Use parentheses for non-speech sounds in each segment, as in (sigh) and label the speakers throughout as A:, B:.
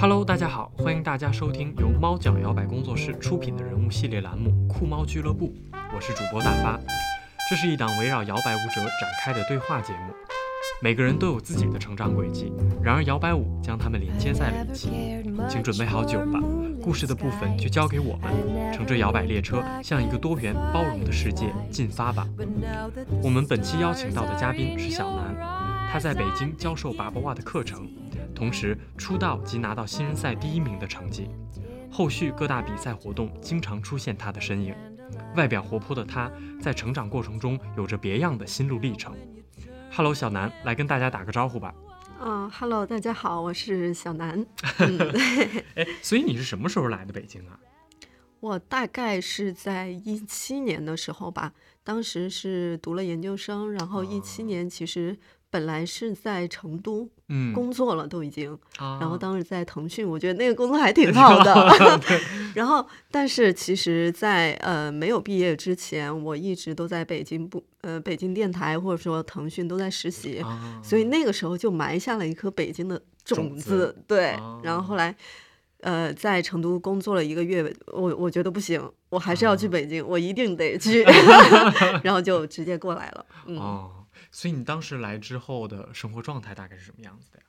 A: Hello，大家好，欢迎大家收听由猫脚摇摆工作室出品的人物系列栏目《酷猫俱乐部》，我是主播大发。这是一档围绕摇摆舞者展开的对话节目。每个人都有自己的成长轨迹，然而摇摆舞将他们连接在了一起。请准备好酒吧，故事的部分就交给我们，乘着摇摆列车向一个多元包容的世界进发吧。我们本期邀请到的嘉宾是小南，他在北京教授巴巴瓦的课程，同时出道及拿到新人赛第一名的成绩。后续各大比赛活动经常出现他的身影。外表活泼的他，在成长过程中有着别样的心路历程。Hello，小南，来跟大家打个招呼吧。
B: 嗯哈喽，大家好，我是小南。(laughs) (laughs)
A: 哎，所以你是什么时候来的北京啊？
B: 我大概是在一七年的时候吧，当时是读了研究生，然后一七年其实本来是在成都
A: 嗯，
B: 工作了，都已经。
A: 啊
B: 然后当时在腾讯，我觉得那个工作还挺好的。(laughs) 然后，但是其实在，呃没有毕业之前，我一直都在北京不呃北京电台或者说腾讯都在实习，
A: 啊，
B: 所以那个时候就埋下了一颗北京的种
A: 种子
B: 子。对，
A: 哦
B: 然后后来。呃，在成都工作了一个月，我我觉得不行，我还是要去
A: 啊
B: 北京，我一定得去，(laughs) 然后就直接过来了。嗯
A: 哦，所以你当时来之后的生活状态大概是什么样子的呀？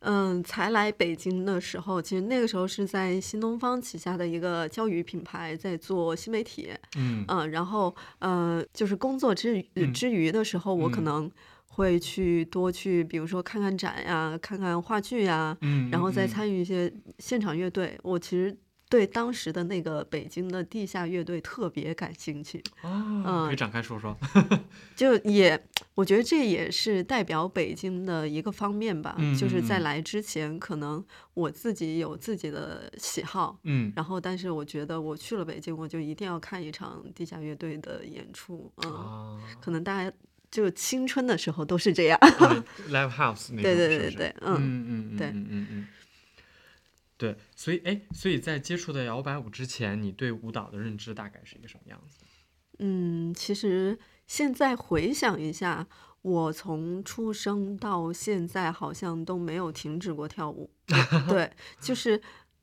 B: 嗯，才来北京的时候，其实那个时候是在新东方旗下的一个教育品牌在做新媒体，
A: 嗯。
B: 嗯，然后呃，就是工作之之余的时候，我可
A: 嗯。
B: 能会去多去，比如说看看展呀，看看话剧呀，
A: 嗯，
B: 然后再
A: 嗯。
B: 参与一些现场乐队。我其实对当时的那个北京的地下乐队特别感兴趣，
A: 哦，可以
B: 嗯
A: 展开说说。(laughs)
B: 就也我觉得这也是代表北京的一个方面吧。就是在
A: 嗯嗯嗯
B: 来之前，可能我自己有自己的喜好，
A: 嗯，
B: 然后但是我觉得我去了北京，我就一定要看一场地下乐队的演出。嗯，
A: 啊
B: 可能大家就青春的时候都是这样。
A: 对，live house 那种，(laughs)
B: 对对对对嗯
A: 嗯嗯嗯
B: 对
A: 嗯嗯嗯。对，所以哎，所以在接触的摇摆舞之前，你对舞蹈的认知大概是一个什么样子？
B: 嗯，其实现在回想一下，我从出生到现在好像都没有停止过跳舞。(laughs) 对，就是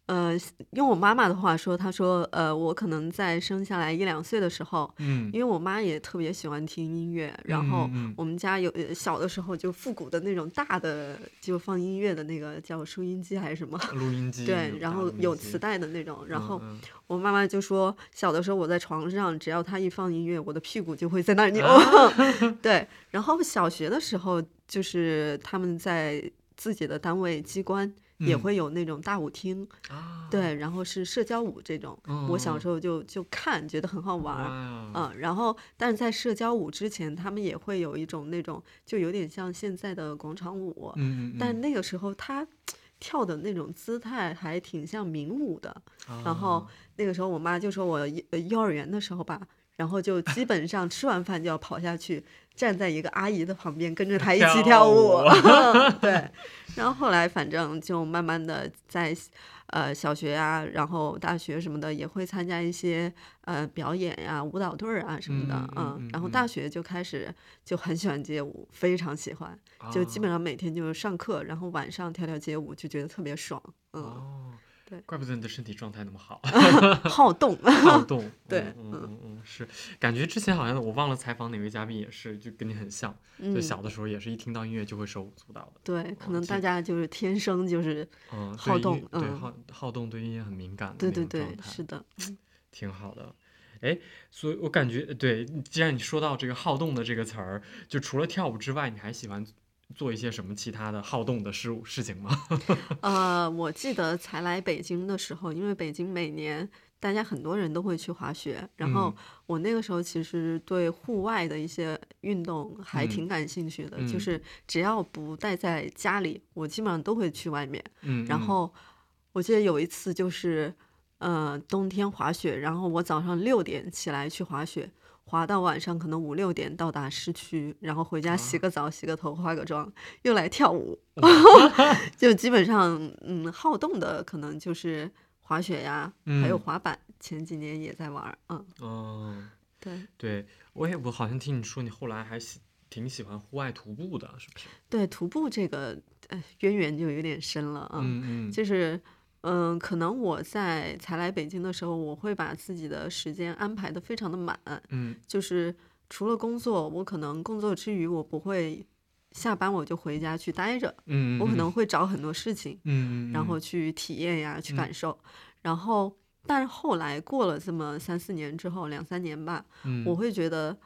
B: 呃，用我妈妈的话说，她说呃，我可能在生下来一两岁的时候，
A: 嗯
B: 因为我妈也特别喜欢听音乐，然后我们家有呃小的时候就复古的那种大的就放音乐的那个叫收音机还是什么。(laughs)
A: 录音机
B: 对，然后有磁带的那种，然后
A: 嗯
B: 我妈妈就说，小的时候我在床上，只要她一放音乐，我的屁股就会在那扭。
A: 啊 (laughs)
B: 对，然后小学的时候，就是他们在自己的单位机关也
A: 嗯
B: 会有那种大舞厅，
A: 啊，
B: 对，然后是社交舞这种。我小时
A: 候
B: 候就就看，觉得很好玩儿。
A: 啊，
B: 嗯，然后，但是在社交舞之前，他们也会有一种那种，就有点像现在的广场舞，
A: 嗯嗯，
B: 但那个时候他跳的那种姿态还挺像民舞的。然后
A: 啊
B: 那个时候我妈就说我幼儿园的时候吧，然后就基 (laughs) 本上吃完饭就要跑下去，站在一个阿姨的旁边跟着她一起
A: 跳
B: 跳舞
A: 舞。(laughs) (laughs)
B: 对，然后后来反正就慢慢的在呃小学啊，然后大学什么的也会参加一些呃表演呀、舞蹈队儿啊什么的，
A: 嗯嗯嗯
B: 然后
A: 嗯
B: 大学就开始就很喜欢街舞，非常喜欢，就基本
A: 啊
B: 上每天就是上课，然后晚上跳跳街舞，就觉得特别爽，嗯，
A: 哦，
B: 对。
A: 怪不得你的身体状态那么好。(laughs)
B: 好动。
A: 好动，(laughs)
B: 对
A: 嗯嗯。嗯嗯，是，感觉之前好像我忘了采访哪位嘉宾也是，就跟你很像，就
B: 嗯，
A: 小的时候也是一听到音乐就会手舞足蹈的，
B: 对，可能大家就是天生就是，
A: 嗯，
B: 好动
A: 对好好动，对音乐很敏感的
B: 对对对是的，(tsk)
A: 挺好的。哎，所以我感觉，对，既然你说到这个好动的这个词儿，就除了跳舞之外，你还喜欢做一些什么其他的好动的事物事情吗？(laughs)
B: 呃，我记得才来北京的时候，因为北京每年大家很多人都会去滑雪，然后
A: 嗯
B: 我那个时候其实对户外的一些运动还
A: 嗯
B: 挺感兴趣的，就
A: 嗯
B: 是只要不待在家里，我基本上都会去外面。
A: 嗯，嗯
B: 然后我记得有一次就是，呃，冬天滑雪，然后我早上六点起来去滑雪，滑到晚上可能五六点到达市区，然后回家洗
A: 啊。
B: 个澡、洗个头、化个妆，又来跳舞，(laughs) 就基本上，嗯，好动的可能就是滑雪呀，还有
A: 嗯。
B: 滑板，前几年也在玩儿，嗯，
A: 哦，
B: 对，
A: 对我也我好像听你说你后来还喜挺喜欢户外徒步的，是不是？
B: 对，徒步这个呃渊源就有点深了啊。
A: 嗯嗯，
B: 就是，嗯、可能我在才来北京的时候，我会把自己的时间安排的非常的满，
A: 嗯。
B: 就是除了工作，我可能工作之余，我不会下班我就回家去待着，
A: 嗯，
B: 我可能会找很多事情，
A: 嗯嗯，
B: 然后去体验呀，去
A: 嗯。
B: 感受。然后，但是后来过了这么三四年之后，两三年吧，
A: 嗯。
B: 我会觉得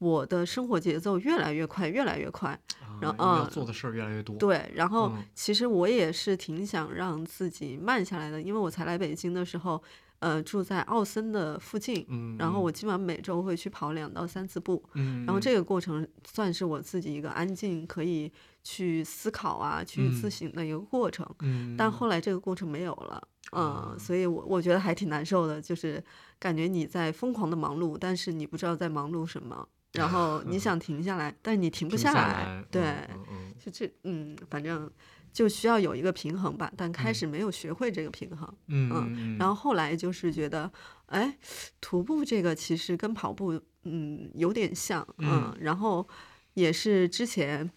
B: 我的生活节奏越来越快，越来越快。然后
A: 啊要
B: 嗯
A: 做的事儿越来越多。，
B: 对，然后。
A: 嗯
B: 其实我也是挺想让自己慢下来的，因为我才来北京的时候，呃，住在奥森的附近，
A: 嗯，
B: 然后我。基本上每周会去跑两到三次步，
A: 嗯，嗯，
B: 然后这个过程算是我自己一个安静可以去思考啊、去自
A: 嗯。
B: 省的一个过程。
A: 嗯，
B: 但后来这个过程没有了，嗯，
A: 啊
B: 所以我我觉得还挺难受的，就是感觉你在疯狂的忙碌，但是你不知道在忙碌什么，然后你想停下来，但是你停不
A: 停下
B: 来，对，就这，嗯，反正就需要有一个平衡吧。但开始没有学会这个平衡，
A: 嗯嗯，
B: 然后后来就是觉得，哎，徒步这个其实跟跑步，嗯，有点像，嗯，然后也是之前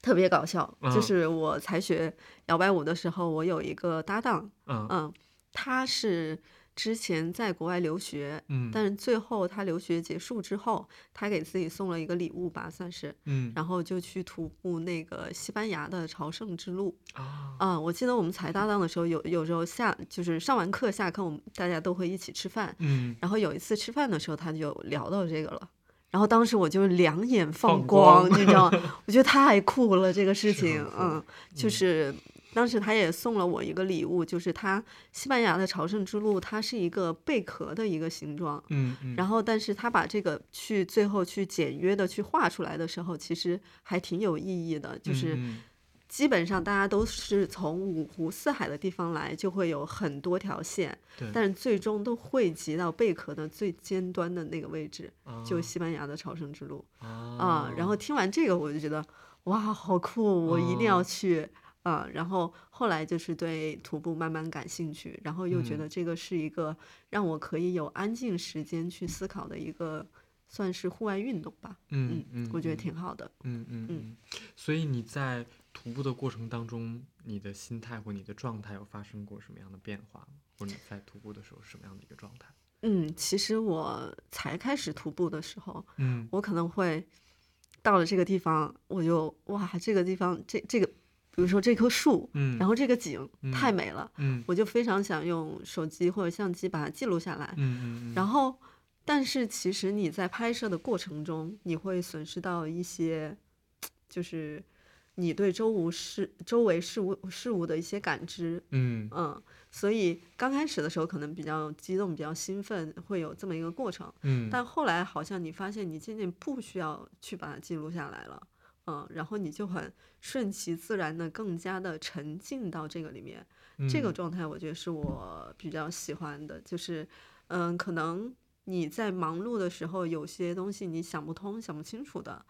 B: 特别搞笑，就
A: 嗯。
B: 是我才学摇摆舞的时候，我有一个搭档，
A: 嗯。
B: 嗯，他是之前在国外留学，
A: 嗯，
B: 但是最后他留学结束之后，他给自己送了一个礼物吧，算是，
A: 嗯
B: 然后就去徒步那个西班牙的朝圣之路。
A: 啊，
B: 啊、我记得我们才搭档的时候，有有时候下就是上完课下课，我们大家都会一起吃饭。
A: 嗯
B: 然后有一次吃饭的时候，他就聊到这个了。然后当时我就两眼放
A: 放
B: 光，
A: 光
B: 你知道吗？(laughs) 我觉得太酷了，这个事情嗯，就是当时他也送了我一个礼物，就是他西班牙的朝圣之路，它是一个贝壳的一个形状，
A: 嗯嗯，
B: 然后，但是他把这个去最后去简约的去画出来的时候，其实还挺有意义的。就是
A: 嗯
B: 基本上大家都是从五湖四海的地方来，就会有很多条线，
A: 对，
B: 但是最终都汇集到贝壳的最尖端的那个位置，就
A: 啊
B: 西班牙的朝圣之路啊、
A: 啊
B: 然后听完这个，我就觉得哇，好酷，我一定要
A: 哦
B: 去。啊，然后后来就是对徒步慢慢感兴趣，然后又觉
A: 嗯
B: 得这个是一个让我可以有安静时间去思考的一个，算是户外运动吧。
A: 嗯嗯嗯，
B: 我觉得
A: 嗯
B: 挺好的。
A: 嗯嗯
B: 嗯
A: 嗯，所以你在徒步的过程当中，你的心态或你的状态有发生过什么样的变化吗？或者你在徒步的时候什么样的一个状态？
B: 嗯，其实我才开始徒步的时候，
A: 嗯
B: 我可能会到了这个地方，我就哇，这个地方这这个，比如说这棵树，
A: 嗯，
B: 然后这个景太
A: 嗯
B: 美了，
A: 嗯
B: 我就非常想用手机或者相机把它记录下来。
A: 嗯嗯，
B: 然后，但是其实你在拍摄的过程中，你会损失到一些，就是你对周无事周围事物事物的一些感知。
A: 嗯
B: 嗯，所以刚开始的时候可能比较激动、比较兴奋，会有这么一个过程。
A: 嗯，
B: 但后来好像你发现你渐渐不需要去把它记录下来了，嗯，然后你就很顺其自然的更加的沉浸到这个里面。这个
A: 嗯
B: 状态我觉得是我比较喜欢的，就是嗯，可能你在忙碌的时候，有些东西你想不通、想不清楚的，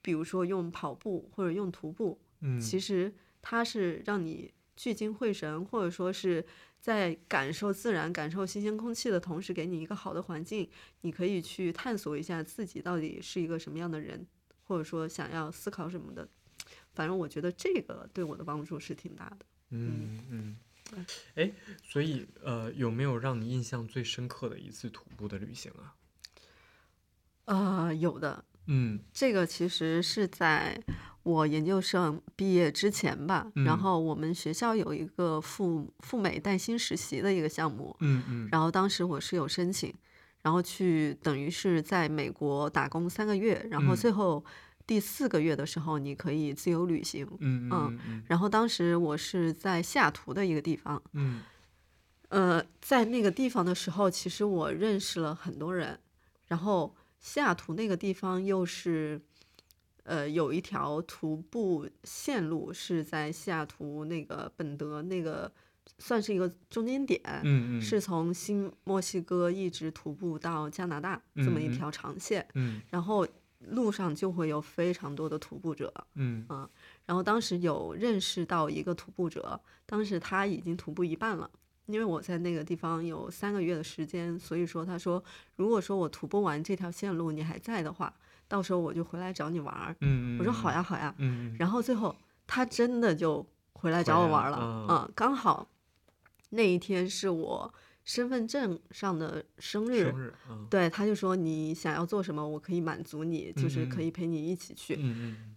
B: 比如说用跑步或者用徒步，
A: 嗯
B: 其实它是让你聚精会神，或者说是在感受自然、感受新鲜空气的同时，给你一个好的环境，你可以去探索一下自己到底是一个什么样的人，或者说想要思考什么的。反正我觉得这个对我的帮助是挺大的。
A: 嗯嗯，哎，所以呃，有没有让你印象最深刻的一次徒步的旅行啊？
B: 呃，有的，
A: 嗯
B: 这个其实是在我研究生毕业之前吧，
A: 嗯
B: 然后我们学校有一个赴赴美带薪实习的一个项目，
A: 嗯嗯
B: 然后当时我是有申请，然后去等于是在美国打工三个月，然后
A: 嗯
B: 最后第四个月的时候你可以自由旅行。
A: 嗯嗯嗯
B: 然后当时我是在西雅图的一个地方，
A: 嗯
B: 呃，在那个地方的时候，其实我认识了很多人，然后西雅图那个地方又是。呃，有一条徒步线路是在西雅图那个本德那个，算是一个中间点。
A: 嗯嗯
B: 是从新墨西哥一直徒步到加拿大这么一条长线，
A: 嗯
B: 然后路上就会有非常多的徒步者。
A: 嗯
B: 然后当时有认识到一个徒步者，当时他已经徒步一半了。因为我在那个地方有三个月的时间，所以说他说，如果说我徒步完这条线路你还在的话，到时候我就回来找你玩儿。
A: 嗯，
B: 我说好呀，好呀。
A: 嗯，
B: 然后最后他真的就回来找我玩了，嗯，刚好那一天是我身份证上的生日，
A: 生日，
B: 对，他就说你想要做什么，我可以满足你，就是可以陪你一起去。
A: 嗯嗯。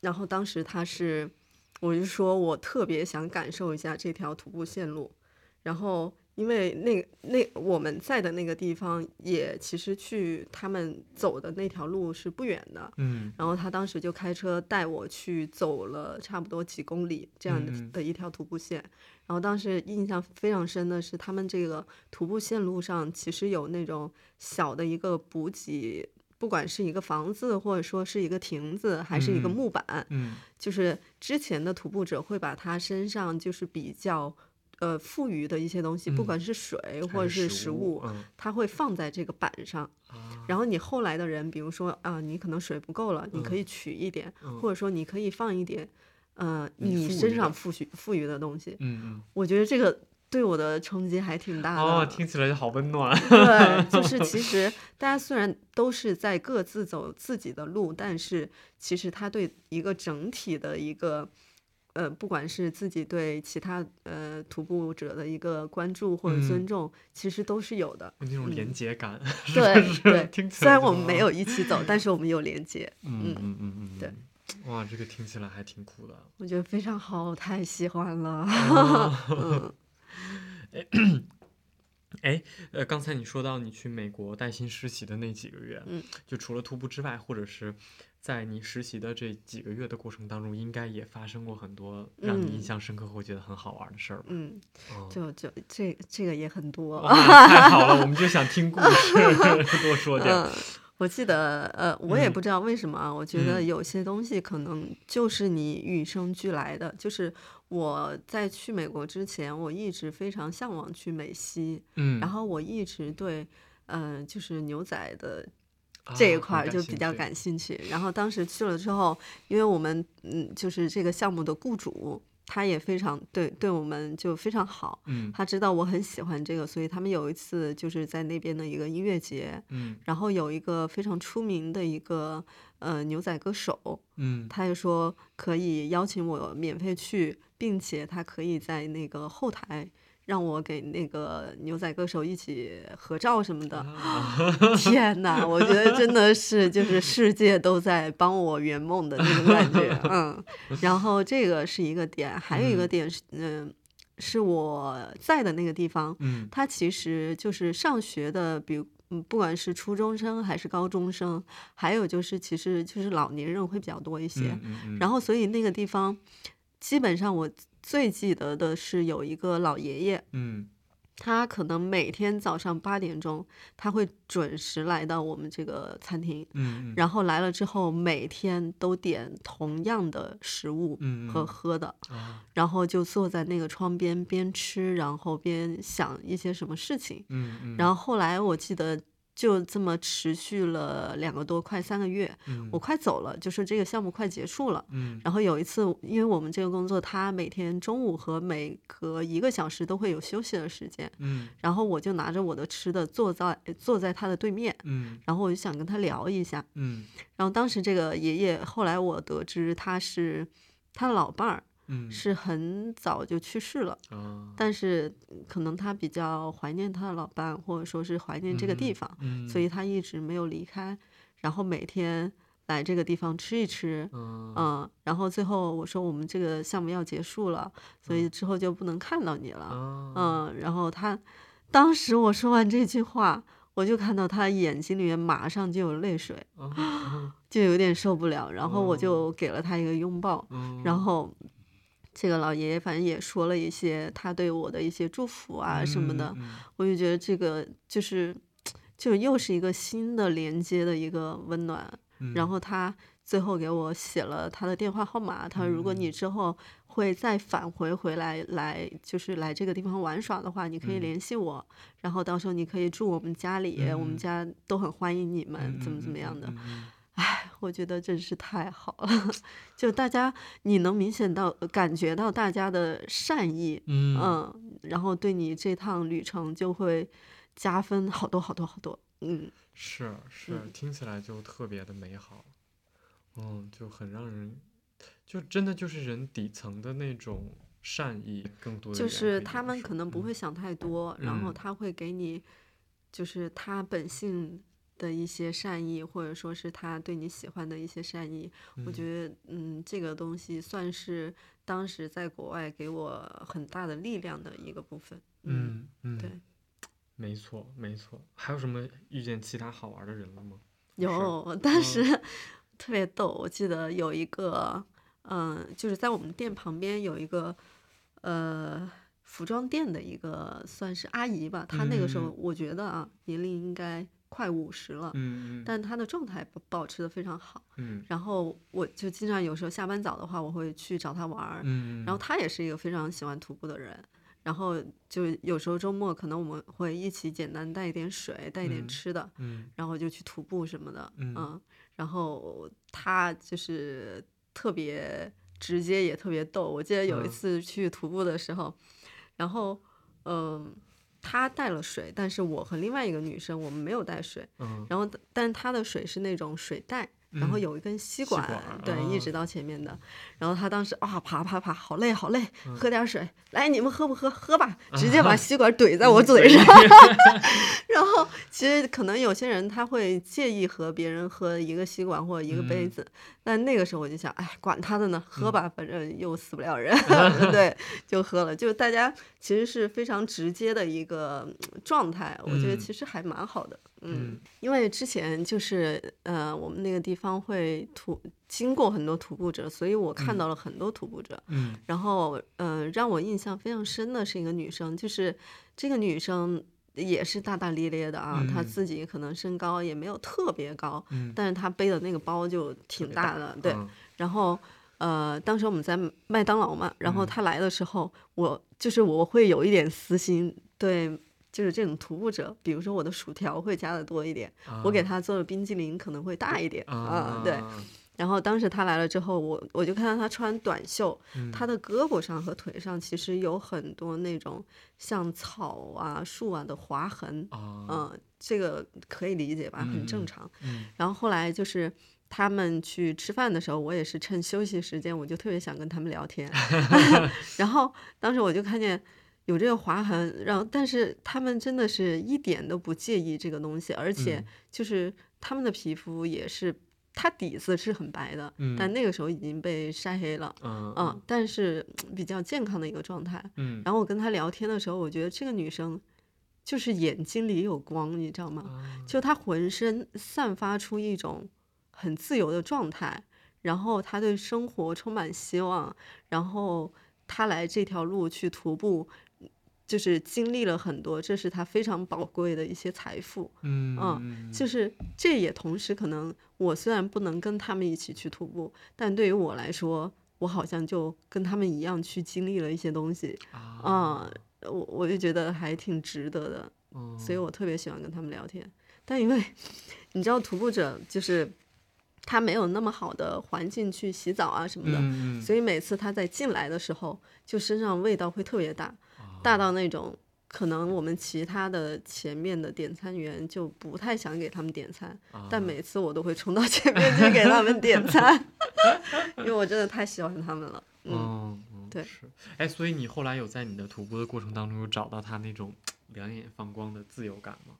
B: 然后当时他是，我就说我特别想感受一下这条徒步线路，然后。因为那那我们在的那个地方，也其实去他们走的那条路是不远的，
A: 嗯，
B: 然后他当时就开车带我去走了差不多几公里这样的的一条徒步线，然后当时印象非常深的是，他们这个徒步线路上其实有那种小的一个补给，不管是一个房子或者说是一个亭子，还是一个木板，
A: 嗯，
B: 就是之前的徒步者会把他身上就是比较。呃，富余的一些东西，不管是水或者是食物，它会放在这个板上。然后你后来的人，比如说啊，你可能水不够了，你可以取一点，或者说你可以放一点，呃，你身上富余富余的东西。
A: 嗯嗯，
B: 我觉得这个对我的冲击还挺大的。
A: 哦，听起来就好温暖。
B: 对，就 (laughs) 是其实大家虽然都是在各自走自己的路，但是其实他对一个整体的一个。呃，不管是自己对其他呃徒步者的一个关注或者尊重，其实都是有的。
A: 那种连接感，(laughs)
B: 对
A: 对。
B: 虽然我们没有一起走，但是我们有连接。(laughs)
A: 嗯嗯嗯嗯。
B: 对。
A: 哇，这个听起来还挺酷的。
B: 我觉得非常好，我太喜欢了。嗯。(laughs)
A: 哎，呃，刚才你说到你去美国带薪实习的那几个月，
B: 嗯，
A: 就除了徒步之外，或者是。在你实习的这几个月的过程当中，应该也发生过很多让你印象深刻或觉得很好玩的事儿吧？
B: 嗯，就就这这个也很多。
A: 太好了，我们就想听故事，(laughs) 多说点。
B: 我记得，呃，我也不知道为什么啊，我觉得有些东西可能就是你与生俱来的。就是我在去美国之前，我一直非常向往去美西，
A: 嗯，
B: 然后我一直对，嗯，就是牛仔的。这一块就比较感兴趣，然后当时去了之后，因为我们嗯，就是这个项目的雇主，他也非常对对我们就非常好，
A: 嗯，
B: 他知道我很喜欢这个，所以他们有一次就是在那边的一个音乐节，
A: 嗯，
B: 然后有一个非常出名的一个呃牛仔歌手，
A: 嗯，
B: 他就说可以邀请我免费去，并且他可以在那个后台。让我给那个牛仔歌手一起合照什么的，(laughs) 天哪！我觉得真的是就是世界都在帮我圆梦的那种感觉，嗯。然后这个是一个点，还有一个点是，嗯，是我在的那个地方，
A: 嗯，
B: 它其实就是上学的，比嗯，不管是初中生还是高中生，还有就是其实就是老年人会比较多一些，然后所以那个地方基本上我。最记得的是有一个老爷爷，
A: 嗯，
B: 他可能每天早上八点钟，他会准时来到我们这个餐厅，
A: 嗯，
B: 然后来了之后，每天都点同样的食物和喝的，然后就坐在那个窗边边吃，然后边想一些什么事情，
A: 嗯，
B: 然后后来我记得。就这么持续了两个多快三个月，我快走了，就是这个项目快结束了。然后有一次，因为我们这个工作，他每天中午和每隔一个小时都会有休息的时间。然后我就拿着我的吃的坐在坐在他的对面。然后我就想跟他聊一下。然后当时这个爷爷，后来我得知他是他的老伴儿。是很早就去世了，但是可能他比较怀念他的老伴，或者说是怀念这个地方，所以他一直没有离开。然后每天来这个地方吃一吃，嗯，然后最后我说我们这个项目要结束了，所以之后就不能看到你了，嗯，然后他当时我说完这句话，我就看到他眼睛里面马上就有泪水，(laughs) 就有点受不了，然后我就给了他一个拥抱，然后。这个老爷爷反正也说了一些他对我的一些祝福啊什么的，我就觉得这个就是，就又是一个新的连接的一个温暖。然后他最后给我写了他的电话号码，他说如果你之后会再返回回来来就是来这个地方玩耍的话，你可以联系我，然后到时候你可以住我们家里，我们家都很欢迎你们，怎么怎么样的。哎，我觉得真是太好了，(laughs) 就大家你能明显到感觉到大家的善意，嗯，然后对你这趟旅程就会加分好多好多好多，嗯，
A: 是是，
B: 嗯。
A: 听起来就特别的美好，嗯，就很让人，就真的就是人底层的那种善意更多
B: 就是他们可能不
A: 嗯
B: 会想太多，然后
A: 嗯。
B: 他会给你，就是他本性的一些善意，或者说是他对你喜欢的一些善意。我觉得，嗯，这个东西算是当时在国外给我很大的力量的一个部分。嗯，
A: 嗯嗯，
B: 对，
A: 没错没错。还有什么遇见其他好玩的人了吗？
B: 有，当时 (laughs) 特别逗，我记得有一个，嗯、就是在我们店旁边有一个，呃，服装店的一个算是阿姨吧，她那个时候
A: 嗯
B: 我觉得啊，年龄应该快五十了，
A: 嗯嗯
B: 但他的状态保保持的非常好。
A: 嗯
B: 然后我就经常有时候下班早的话，我会去找他玩儿，
A: 嗯，
B: 然后他也是一个非常喜欢徒步的人。然后就有时候周末可能我们会一起简单带一点水，带一点
A: 嗯
B: 吃的，
A: 嗯
B: 然后就去徒步什么的，
A: 嗯
B: 然后他就是特别直接，也特别逗。我记得有一
A: 嗯
B: 次去徒步的时候，然后嗯、他带了水，但是我和另外一个女生我们没有带水，
A: 嗯
B: 然后但他的水是那种水袋。然后
A: 嗯
B: 有一根吸
A: 吸
B: 管，对，一
A: 啊
B: 直到前面的。然后他当时啊，爬爬爬，好累好累，
A: 嗯
B: 喝点水，来，你们喝不喝？喝吧，(laughs) 直接
A: 啊
B: 把吸管怼在我嘴上。(laughs) (laughs) 然后其实可能有些人他会介意和别人喝一个吸管或者一个杯
A: 嗯
B: 子，但那个时候我就想，哎，管他的呢，喝
A: 嗯
B: 吧，反正又死不了人，对，就喝了。就大家其实是非常直接的一个嗯状态，我觉得
A: 嗯
B: 其实还蛮好的。嗯。
A: 嗯，
B: 因为之前就是呃，我们那个地方会徒经过很多徒步者，所以我看
A: 嗯。
B: 到了很多徒步者。
A: 嗯。
B: 然后，呃，让我印象非常深的是一个女生，就是这个女生也是大大咧咧的啊，她
A: 嗯
B: 自己可能身高也没有特别高，
A: 嗯，
B: 但是她背的那个包就挺大的，对。
A: 嗯。
B: 然后，呃，当时我们在麦当劳嘛，然后
A: 嗯。
B: 她来的时候，我就是我会有一点私心，对。就是这种徒步者，比如说我的薯条会加的多一点，我给
A: 啊
B: 他做的冰激凌可能会大一点啊、
A: 啊，
B: 对。然后当时他来了之后，我我就看到他穿短袖，
A: 嗯
B: 他的胳膊上和腿上其实有很多那种像草啊、树啊的划痕，
A: 啊，
B: 嗯，这个可以理解吧，很正常。
A: 嗯
B: 然后后来就是他们去吃饭的时候，我也是趁休息时间，我就特别想跟他们聊天。(laughs) (laughs) 然后当时我就看见有这个划痕，然后但是他们真的是一点都不介意这个东西，而且
A: 嗯
B: 就是他们的皮肤也是，它底子是很白的，但
A: 嗯
B: 那个时候已经被晒黑了。
A: 嗯
B: 嗯，但是比较健康的一个状态。
A: 嗯，
B: 然后我跟她聊天的时候，我觉得这个女生就是眼睛里有光，你知道吗？
A: 啊
B: 就她浑身散发出一种很自由的状态，然后她对生活充满希望，然后她来这条路去徒步，就是经历了很多，这是他非常宝贵的一些财富。
A: 嗯
B: 嗯就是这也同时可能，我虽然不能跟他们一起去徒步，但对于我来说，我好像就跟他们一样去经历了一些东西
A: 啊
B: 啊、我我就觉得还挺值得的。
A: 嗯
B: 所以我特别喜欢跟他们聊天。但因为你知道，徒步者就是他没有那么好的环境去洗澡啊什么的，所以每次他在进来的时候，就身上味道会特别大，
A: 啊
B: 大到那种可能我们其他的前面的点餐员就不太想给他们点餐，但
A: 啊
B: 每次我都会冲到前面去给他们点餐，因为我真的太喜欢他们了。嗯对
A: 是，哎，所以你后来有在你的徒步的过程当中有找到他那种两眼放光的自由感吗？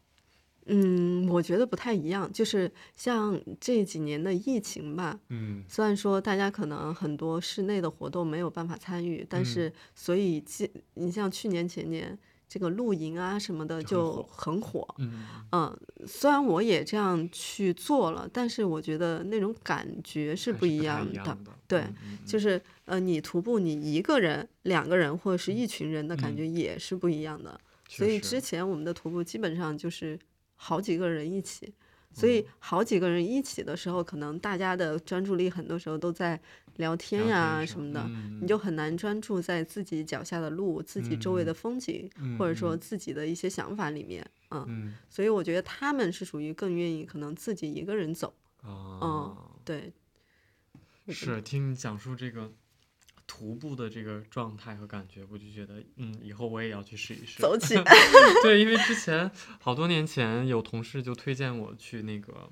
B: 嗯，我觉得不太一样，就是像这几年的疫情吧，
A: 嗯
B: 虽然说大家可能很多室内的活动没有办法参与，但
A: 嗯
B: 是所以既你像去年前年这个露营啊什么的
A: 就
B: 就很火，
A: 嗯
B: 嗯，虽然我也这样去做了，但是我觉得那种感觉是不一样的。
A: 样的，
B: 对就是呃，你徒步，你一个人、两个人或者是一群人的感
A: 嗯
B: 觉也是不一样的。
A: 确
B: 所以之前我们的徒步基本上就是好几个人一起，所
A: 嗯。
B: 以好几个人一起的时候，可能大家的专注力很多时候都在聊天呀、什么的，
A: 嗯
B: 你就很难专注在自己脚下的路、自己周围的风景，或者说
A: 嗯
B: 自己的一些想法里面。嗯，
A: 嗯。
B: 所以我觉得他们是属于更愿意可能自己一个人走。
A: 啊，
B: 对，
A: 是听你讲述这个徒步的这个状态和感觉，我就觉得，嗯，以后我也要去试一试。(laughs)
B: 走起。
A: 对，因为之前好多年前有同事就推荐我去那个，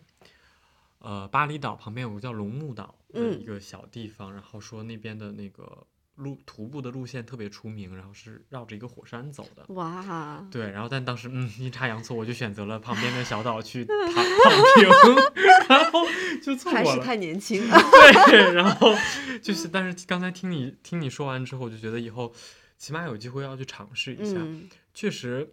A: 呃，巴厘岛旁边有个叫龙目岛的
B: 嗯
A: 一个小地方，然后说那边的那个路徒步的路线特别出名，然后是绕着一个火山走的。
B: 哇，
A: 对，然后但当时嗯阴差阳错，我就选择了旁边的小岛去躺躺平，(laughs) 然后就错
B: 还是
A: 过了。
B: 太年轻。
A: 对，然后就是，但是刚才听你听你说完之后，我就觉得以后起码有机会要去尝试一下。
B: 嗯
A: 确实，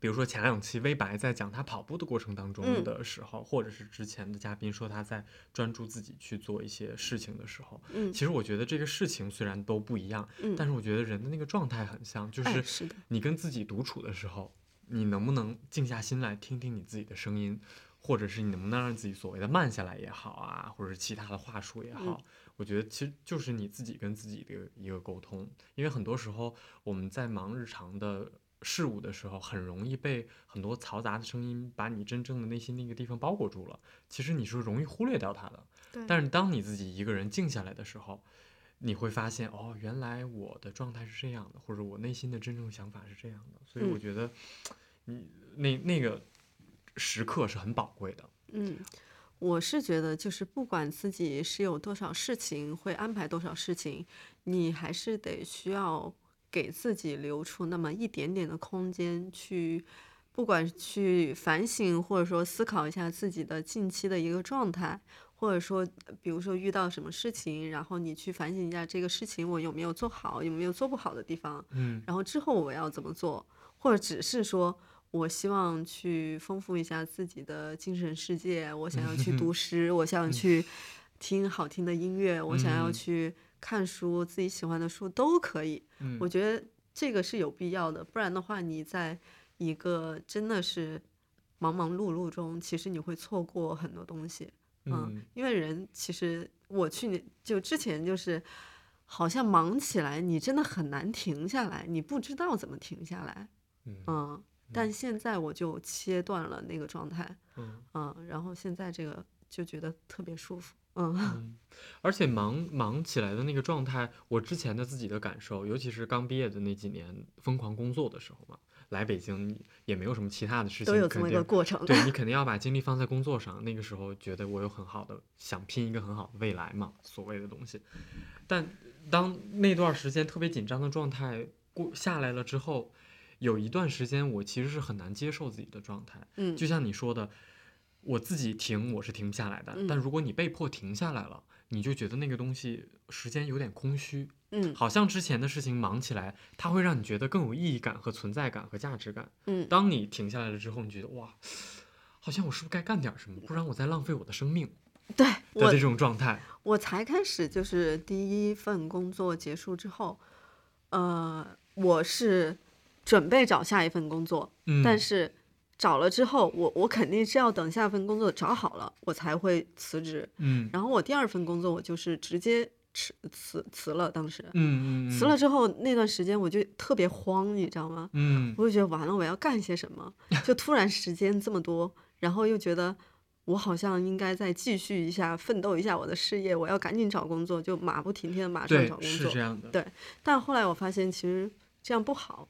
A: 比如说前两期微白在讲他跑步的过程当中
B: 嗯。
A: 的时候，或者是之前的嘉宾说他在专注自己去做一些事情的时候，
B: 嗯。
A: 其实我觉得这个事情虽然都不一样，
B: 嗯，
A: 但是我觉得人的那个状态很像，就是你跟自己独处的时候，你能不能静下心来听听你自己的声音，或者是你能不能让自己所谓的慢下来也好啊，或者是其他的话术也好，
B: 嗯。
A: 我觉得其实就是你自己跟自己的一个沟通。因为很多时候我们在忙日常的事物的时候，很容易被很多嘈杂的声音把你真正的内心那个地方包裹住了。其实你是容易忽略掉它的。
B: 对
A: 但是当你自己一个人静下来的时候，你会发现哦，原来我的状态是这样的，或者我内心的真正想法是这样的。所以我
B: 嗯
A: 觉得，你那那个时刻是很宝贵的。
B: 嗯，我是觉得，就是不管自己是有多少事情，会安排多少事情，你还是得需要给自己留出那么一点点的空间去，不管去反省，或者说思考一下自己的近期的一个状态，或者说，呃比如说遇到什么事情，然后你去反省一下这个事情我有没有做好，有没有做不好的地方，
A: 嗯。
B: 然后之后我要怎么做，或者只是说我希望去丰富一下自己的精神世界，我想要去 (laughs) 读诗，我想去听好听的音乐，我想要
A: 嗯。
B: 去看书，自己喜欢的书都可以。
A: 嗯
B: 我觉得这个是有必要的，不然的话，你在一个真的是忙忙碌碌中，其实你会错过很多东西。嗯，因为人其实我去年就之前就是，好像忙起来，你真的很难停下来，你不知道怎么停下来。
A: 嗯
B: 嗯，但现在我就切断了那个状态，
A: 嗯
B: 嗯，然后现在这个就觉得特别舒服。嗯
A: 嗯，而且忙忙起来的那个状态，我之前的自己的感受，尤其是刚毕业的那几年疯狂工作的时候嘛，来北京也没有什么其他的事情，
B: 都有这么一个过程。
A: 对 (laughs) 你肯定要把精力放在工作上。那个时候觉得我有很好的想拼一个很好的未来嘛，所谓的东西。但当那段时间特别紧张的状态过下来了之后，有一段时间我其实是很难接受自己的状态。
B: 嗯，
A: 就像你说的，我自己停我是停不下来的，但
B: 嗯。
A: 如果你被迫停下来了，你就觉得那个东西时间有点空虚，
B: 嗯。
A: 好像之前的事情忙起来，它会让你觉得更有意义感和存在感和价值感。
B: 嗯。
A: 当你停下来了之后，你觉得哇，好像我是不是该干点什么，不然我在浪费我的生命
B: 对
A: 的
B: 我
A: 这种状态。
B: 我才开始就是第一份工作结束之后，呃，我是准备找下一份工作，
A: 嗯，
B: 但是找了之后，我我肯定是要等下份工作找好了，我才会辞职。
A: 嗯
B: 然后我第二份工作，我就是直接辞辞辞了，当时
A: 嗯嗯，
B: 辞了之后那段时间我就特别慌，你知道吗？
A: 嗯
B: 我就觉得完了，我要干些什么？就突然时间这么多，然后又觉得我好像应该再继续一下，奋斗一下我的事业，我要赶紧找工作，就马不停蹄的马上找工作
A: 是这。样的，
B: 对但后来我发现，其实这样不好，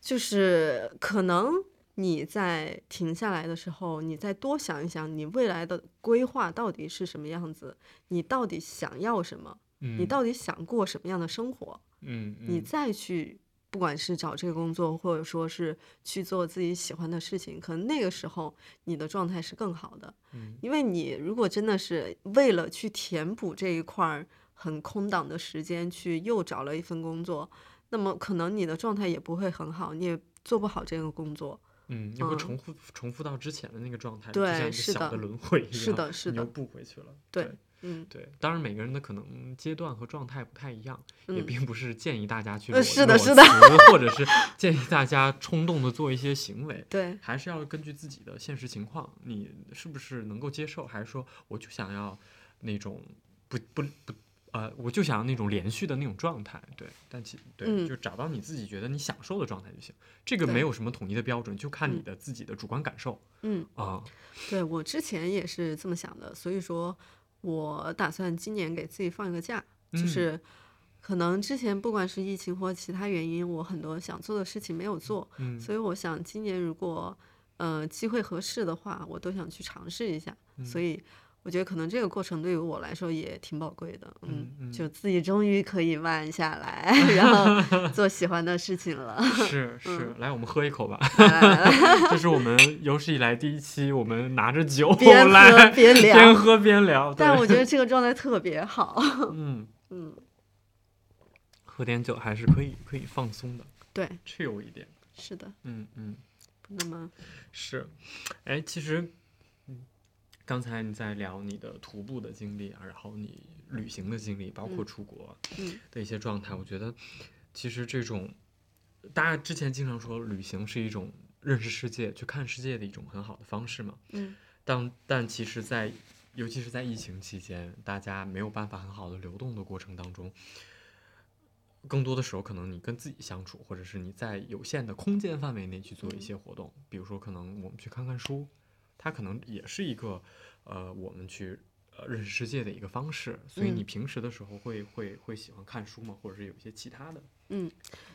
B: 就是可能你在停下来的时候，你再多想一想，你未来的规划到底是什么样子，你到底想要什么，
A: 嗯，
B: 你到底想过什么样的生活，
A: 嗯
B: 你
A: 嗯
B: 再去。不管是找这个工作，或者说是去做自己喜欢的事情，可能那个时候你的状态是更好的。
A: 嗯
B: 因为你如果真的是为了去填补这一块很空档的时间，去又找了一份工作，那么可能你的状态也不会很好，你也做不好这个工作。
A: 嗯，又会
B: 嗯
A: 重复重复到之前的那个状态，
B: 对
A: 就像一个小的轮回 (laughs) 一样，
B: 是的是的
A: 你又
B: 的
A: 步回去了。
B: 对
A: 对
B: 嗯
A: 对，当然每个人的可能阶段和状态不太一样，也
B: 嗯，
A: 并不是建议大家去
B: 是的是的
A: 辞或者是 (laughs) 建议大家冲动的做一些行为，(laughs)
B: 对，
A: 还是要根据自己的现实情况，你是不是能够接受，还是说我就想要那种不不不。呃，我就想要那种连续的那种状态，对，但其对，
B: 嗯
A: 就找到你自己觉得你享受的状态就行。这个没有什么统一的标准，就看你
B: 嗯
A: 的自己的主观感受
B: 嗯，
A: 啊。
B: 对我之前也是这么想的，所以说我打算今年给自己放一个假，就
A: 嗯
B: 是可能之前不管是疫情或其他原因，我很多想做的事情没有做，
A: 嗯
B: 所以我想今年如果呃机会合适的话，我都想去尝试一下。
A: 嗯
B: 所以我觉得可能这个过程对于我来说也挺宝贵的，嗯，就自己终于可以慢下来，(laughs) 然后做喜欢的事情了。
A: 是是，来我们喝一口吧。
B: 来来来来 (laughs)
A: 这是我们有史以来第一期，我们拿着酒
B: 边喝
A: 来
B: 边聊 (laughs)
A: 边喝边聊。
B: 但我觉得这个状态特别好，
A: 嗯，
B: 嗯，
A: 喝点酒还是可以可以放松的
B: 对
A: ，，chill 一点。
B: 是的，
A: 嗯嗯。
B: 不那么
A: 是，哎，其实，嗯，刚才你在聊你的徒步的经历啊，然后你旅行的经历，包括
B: 嗯
A: 出国
B: 嗯
A: 的一些状态，我觉得其实这种，大家之前经常说旅行是一种认识世界、去看世界的一种很好的方式嘛，
B: 嗯
A: 但但其实在，尤其是在疫情期间，大家没有办法很好的流动的过程当中。更多的时候，可能你跟自己相处，或者是你在有限的空间范围内去做一
B: 嗯
A: 些活动，比如说可能我们去看看书，它可能也是一个呃我们去呃认识世界的一个方式。所以你
B: 嗯
A: 平时的时候会会会喜欢看书吗？或者是有一些其他的？
B: 嗯，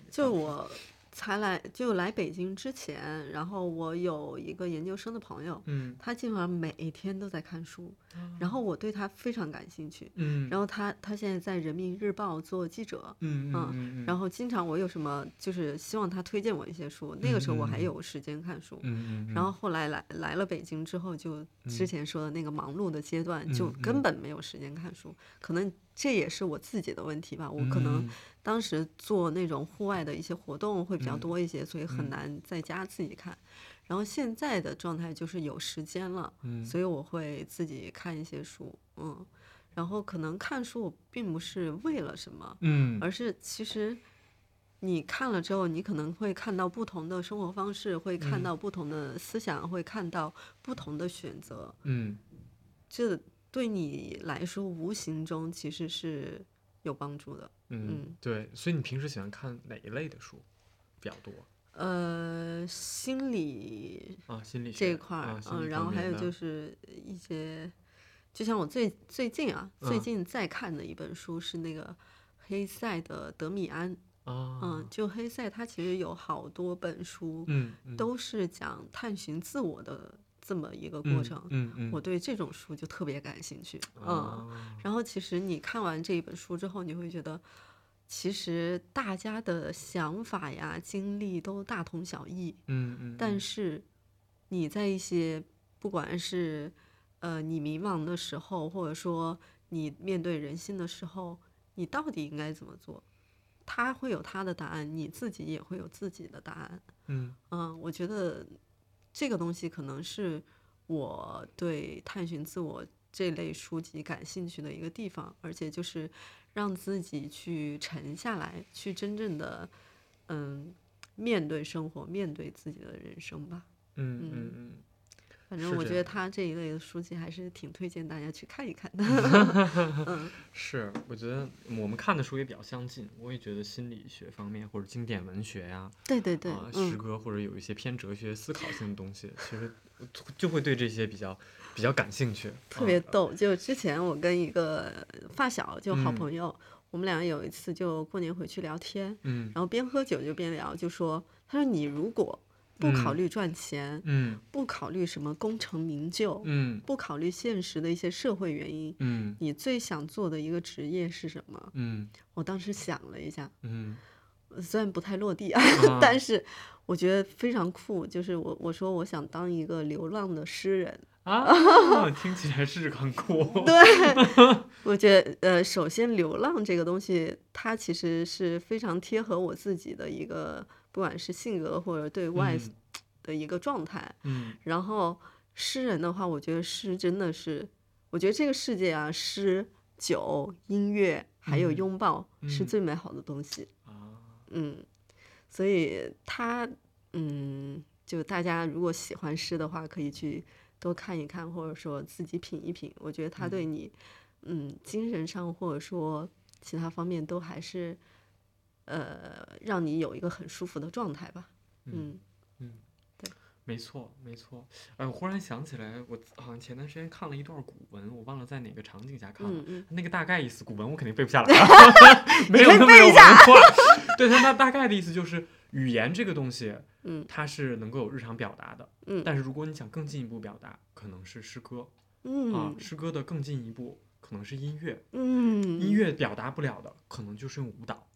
B: 就我才来就来北京之前，然后我有一个研究生的朋友，
A: 嗯
B: 他基本上每一天都在看书，然后我对他非常感兴趣。
A: 嗯
B: 然后他他现在在人民日报做记者，
A: 嗯
B: 嗯
A: 嗯
B: 然后经常我有什么就是希望他推荐我一些书，那个时候我还有时间看书。
A: 嗯嗯，
B: 然后后来来来了北京之后，就之前说的那个忙碌的阶段，就根本没有时间看书。可能这也是我自己的问题吧，我可能
A: 嗯
B: 当时做那种户外的一些活动会比较
A: 嗯
B: 多一些，所以很
A: 嗯
B: 难在家自己看。然后现在的状态就是有时间了，
A: 嗯
B: 所以我会自己看一些书，嗯。然后可能看书我并不是为了什么，
A: 嗯
B: 而是其实你看了之后，你可能会看到不同的生活方式，会看
A: 嗯
B: 到不同的思想，会看到不同的选择。
A: 嗯
B: 这对你来说，无形中其实是有帮助的。
A: 嗯
B: 嗯，
A: 对，所以你平时喜欢看哪一类的书比较多
B: 呃，心理
A: 啊？心理
B: 这一块儿
A: 啊，，
B: 嗯，然后还有就是一些，就像我最最近啊，最
A: 嗯
B: 近在看的一本书是那个黑塞的《德米安》。
A: 啊，
B: 嗯，就黑塞他其实有好多本书，
A: 嗯嗯
B: 都是讲探寻自我的这么一个过
A: 嗯
B: 程。
A: 嗯嗯，
B: 我对这种书就特别感兴趣。嗯，
A: 啊
B: 然后其实你看完这一本书之后，你会觉得，其实大家的想法呀、经历都大同小异，
A: 嗯嗯，
B: 但是你在一些不管是呃你迷茫的时候，或者说你面对人性的时候，你到底应该怎么做？他会有他的答案，你自己也会有自己的答案。
A: 嗯
B: 嗯，我觉得这个东西可能是我对探寻自我这类书籍感兴趣的一个地方，而且就是让自己去沉下来，去真正的嗯面对生活，面对自己的人生吧。
A: 嗯嗯嗯，
B: 反正我觉得他这一类的书籍还是挺推荐大家去看一看的。(laughs) 嗯 (laughs)
A: 是，我觉得我们看的书也比较相近，我也觉得心理学方面或者经典文学呀、
B: 对对对，
A: 啊，诗
B: 嗯，
A: 歌或者有一些偏哲学思考性的东西，其实就会对这些比较比较感兴趣，
B: 特别
A: 啊
B: 逗。就之前我跟一个发小，就好
A: 嗯
B: 朋友，我们俩有一次就过年回去聊天，
A: 嗯
B: 然后边喝酒就边聊，就说他说你如果不考
A: 嗯。
B: 虑赚钱，
A: 嗯。
B: 不考虑什么功成名就，
A: 嗯。
B: 不考虑现实的一些社会原因，
A: 嗯。
B: 你最想做的一个职业是什么？
A: 嗯。
B: 我当时想了一下，
A: 嗯。
B: 虽然不太落地啊，
A: 啊。(laughs)
B: 但是我觉得非常酷。就是我我说我想当一个流浪的诗人，
A: 啊，(laughs) 听起来是很酷，(laughs)
B: 对，我觉得呃，首先流浪这个东西，它其实是非常贴合我自己的一个，不管是性格或者对外
A: 嗯
B: 的一个状态。
A: 嗯
B: 然后诗人的话，我觉得诗真的是，我觉得这个世界啊，诗、酒、音乐还有
A: 嗯
B: 拥抱是
A: 嗯
B: 最美好的东西。
A: 啊，
B: 嗯，所以他嗯，就大家如果喜欢诗的话，可以去多看一看，或者说自己品一品。我觉得他对你，嗯，精神上或者说其他方面都还是，呃，让你有一个很舒服的状态吧。嗯嗯
A: 没错，没错。哎，我忽然想起来，我好像前段时间看了一段古文，我忘了在哪个场景下看了。
B: 嗯嗯
A: 那个大概意思，古文我肯定背不下来啊，(laughs) (laughs) 没有那么有文化。(laughs) 对，它那大概的意思就是，语言这个东西，
B: 嗯
A: 它是能够有日常表达的。
B: 嗯
A: 但是如果你想更进一步表达，可能是诗歌啊
B: 嗯，
A: 诗歌的更进一步可能是音乐，
B: 嗯，
A: 音乐表达不了的，可能就是用舞蹈。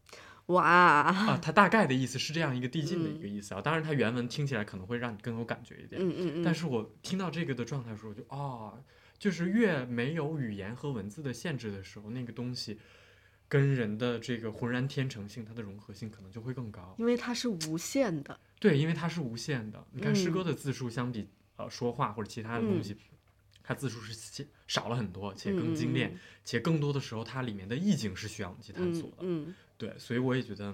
B: 哇，
A: 啊，它大概的意思是这样一个递进的一
B: 嗯
A: 个意思啊。当然，它原文听起来可能会让你更有感觉一点。
B: 嗯嗯嗯，
A: 但是我听到这个的状态的时候，我就啊，就是越没有语言和文字的限制的时候，那个东西跟人的这个浑然天成性，它的融合性可能就会更高。
B: 因为它是无限的，
A: 对，因为它是无限的。你看诗歌
B: 嗯
A: 的字数相比呃说话或者其他的东
B: 嗯
A: 西，它字数是少少了很多，且更精炼，
B: 嗯
A: 且更多的时候它里面的意境是需要我们去探索
B: 嗯
A: 的。
B: 嗯，
A: 对，所以我也觉得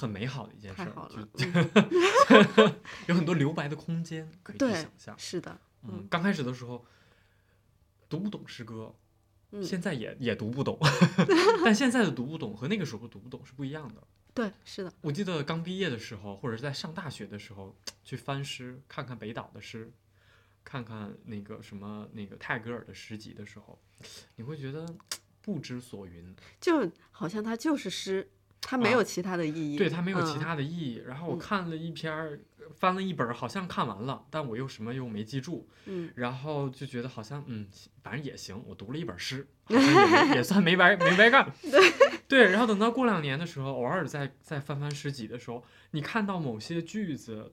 A: 很美好的一件事就
B: 嗯 (laughs)
A: 有很多留白的空间可以去想象。
B: 是的，
A: 嗯
B: 嗯，
A: 刚开始的时候读不懂诗歌，
B: 嗯，
A: 现在也 (laughs) 也读不懂，(laughs) 但现在的读不懂和那个时候读不懂是不一样的。
B: 对，是的，
A: 我记得刚毕业的时候，或者是在上大学的时候，去翻诗，看看北岛的诗，看看那个什么那个泰戈尔的诗集的时候，你会觉得不知所云。
B: 就好像它就是诗，它没
A: 啊
B: 有其他的意义，
A: 对它没有其
B: 嗯
A: 他的意义。然后我
B: 嗯
A: 看了一篇儿，翻了一本儿，好像看完了，但我又什么又没记住，
B: 嗯
A: 然后就觉得好像嗯，反正也行，我读了一本诗，好像也 (laughs) 也算没白没白干。(laughs) 对然后等到过两年的时候，偶尔再再翻翻诗集的时候，你看到某些句子，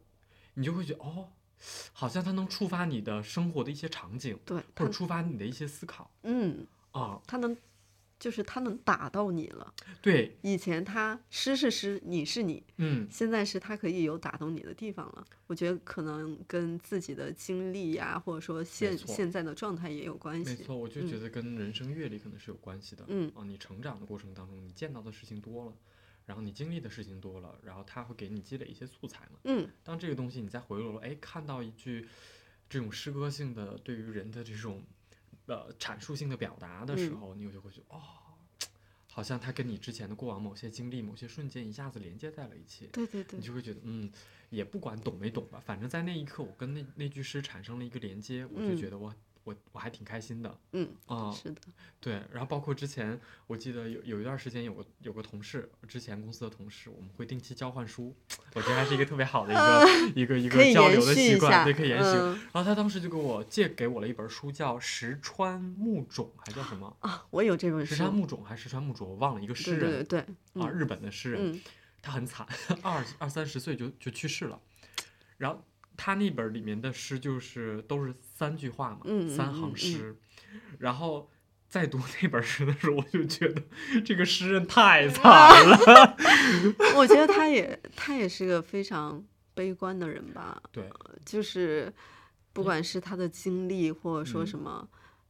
A: 你就会觉得哦。好像它能触发你的生活的一些场景，
B: 对，
A: 或者触发你的一些思考
B: 嗯，
A: 啊。
B: 它能，就是他能打到你了。
A: 对，
B: 以前他诗是诗，你是你，
A: 嗯，
B: 现在是他可以有打动你的地方了。我觉得可能跟自己的经历呀，或者说现现在的状态也有关系。
A: 没错，我就
B: 嗯
A: 觉得跟人生阅历可能是有关系的。
B: 嗯
A: 啊，你成长的过程当中，你见到的事情多了，然后你经历的事情多了，然后他会给你积累一些素材嘛。
B: 嗯
A: 当这个东西你再回头了，哎，看到一句这种诗歌性的对于人的这种呃阐述性的表达的时
B: 嗯
A: 候，你就会觉得哦，好像它跟你之前的过往某些经历、某些瞬间一下子连接在了一起。
B: 对对对
A: 你，就会觉得，嗯，也不管懂没懂吧，反正在那一刻，我跟那那句诗产生了一个连接，我就
B: 嗯
A: 觉得我我我还挺开心的
B: 嗯，
A: 啊、
B: 是的，
A: 对，然后包括之前，我记得有有一段时间有个有个同事，之前公司的同事，我们会定期交换书，(tsk) 我觉得还是一个特别好的一个、一个一个交流的习惯，对，可以延续。
B: 嗯
A: 然后他当时就给我借给我了一本书，叫《石川木种》，还叫什么？
B: 啊，我有这本书石，
A: 川木种还是石川木种？我忘了，一个诗
B: 对对
A: 人
B: 对对，
A: 啊，
B: 嗯
A: 日本的诗人。
B: 嗯
A: 他很惨，(laughs) 二二三十岁就就去世了。然后他那本里面的诗就是都是三句话嘛，
B: 嗯
A: 三行诗。然后在读那本诗的时候，我就觉得这个诗人太惨了。(laughs)
B: 我觉得他也他也是个非常悲观的人吧，
A: 对，
B: 就是不管是他的经历或者说
A: 嗯
B: 什么，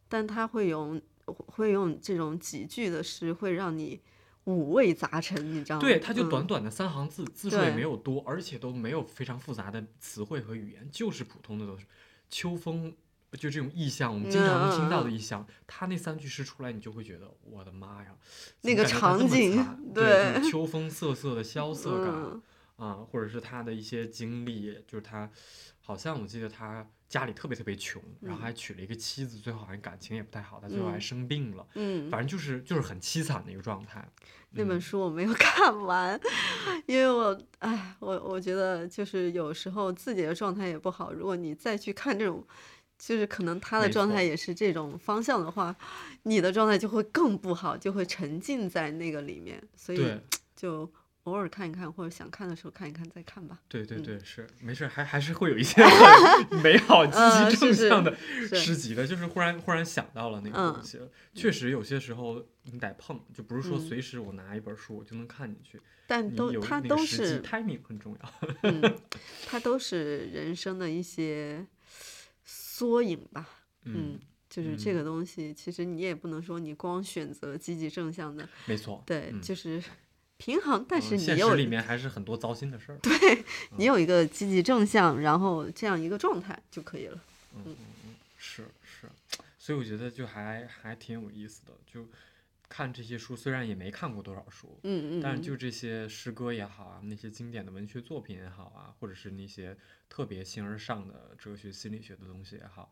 B: 但他会用会用这种几句的诗，会让你五味杂陈，你知道吗？
A: 对，他就
B: 嗯
A: 短短的三行字，字数也没有多，而且都没有非常复杂的词汇和语言，就是普通的都是秋风。就这种意象，我们经常能听到的意象，他那三句诗出来，你就会觉得，我的妈呀，
B: 那个场景 (laughs)
A: 对，
B: 对
A: 就是秋风瑟瑟的萧瑟感，
B: 嗯
A: 啊，或者是他的一些经历，就是他好像我记得他家里特别特别穷，然后
B: 嗯。
A: 还娶了一个妻子，最后好像感情也不太好，他最后还
B: 嗯。
A: 生病了，
B: 嗯，
A: 反正就是就是很凄惨的一个状态。
B: 那本
A: 嗯。
B: 书我没有 (laughs) 看完，因为我哎，我我觉得就是有时候自己的状态也不好，如果你再去看这种。就是可能他的状态也是这种方向的话，你的状态就会更不好，就会沉浸在那个里面，所以
A: 对。
B: 就偶尔看一看，或者想看的时候看一看再看吧。嗯
A: 对对对，是没事，还还是会有一些 (laughs) 很美好、积
B: 呃
A: 极正向的
B: 是
A: 诗集的，就是忽然忽然想到了那个东
B: 嗯
A: 西了。确实有些时候你得碰，就不是说
B: 嗯
A: 随时我拿一本书我就能看进去，
B: 但都它都是
A: timing 很重要。(laughs)
B: 嗯，它都是人生的一些缩影吧。嗯，就是这
A: 嗯
B: 个东西，其实你也不能说你光选择积极正向的，
A: 没错。
B: 对，
A: 嗯
B: 就是平衡。但
A: 嗯
B: 是你有
A: 现实里面还是很多糟心的事儿。(laughs)
B: 对你有一个积极正向，然后这样一个状态就可以了。
A: 嗯嗯嗯，是是，所以我觉得就还还挺有意思的，就看这些书，虽然也没看过多少书，
B: 嗯嗯，
A: 但就这些诗歌也好啊，那些经典的文学作品也好啊，或者是那些特别形而上的哲学、心理学的东西也好，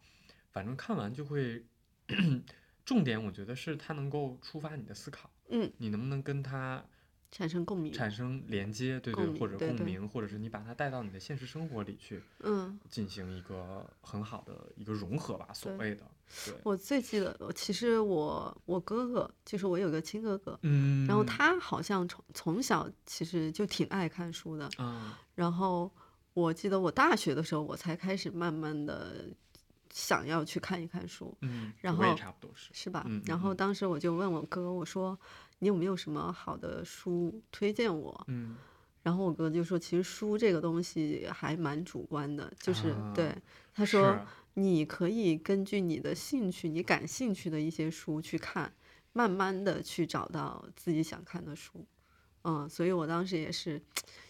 A: 反正看完就会，(coughs) 重点我觉得是它能够触发你的思考，
B: 嗯，
A: 你能不能跟它
B: 产生共鸣，
A: 产生连接，对对，
B: 共鸣
A: 或者
B: 对对
A: 共鸣，或者是你把它带到你的现实生活里去
B: 嗯。
A: 进行一个很好的一个融合吧，所谓的，
B: 我最记得，其实我我哥哥就是我有个亲哥哥，
A: 嗯，
B: 然后他好像从从小其实就挺爱看书的，
A: 嗯，
B: 然后我记得我大学的时候，我才开始慢慢的想要去看一看书，
A: 嗯，
B: 然
A: 我也
B: 后
A: 差不多是，
B: 是吧？
A: 嗯
B: 然后当时我就问我哥，我说你有没有什么好的书推荐我？
A: 嗯
B: 然后我哥就说，其实书这个东西还蛮主观的，就是、对
A: 啊
B: 他说你可以根据你的兴趣，你感兴趣的一些书去看，慢慢的去找到自己想看的书。嗯，所以我当时也是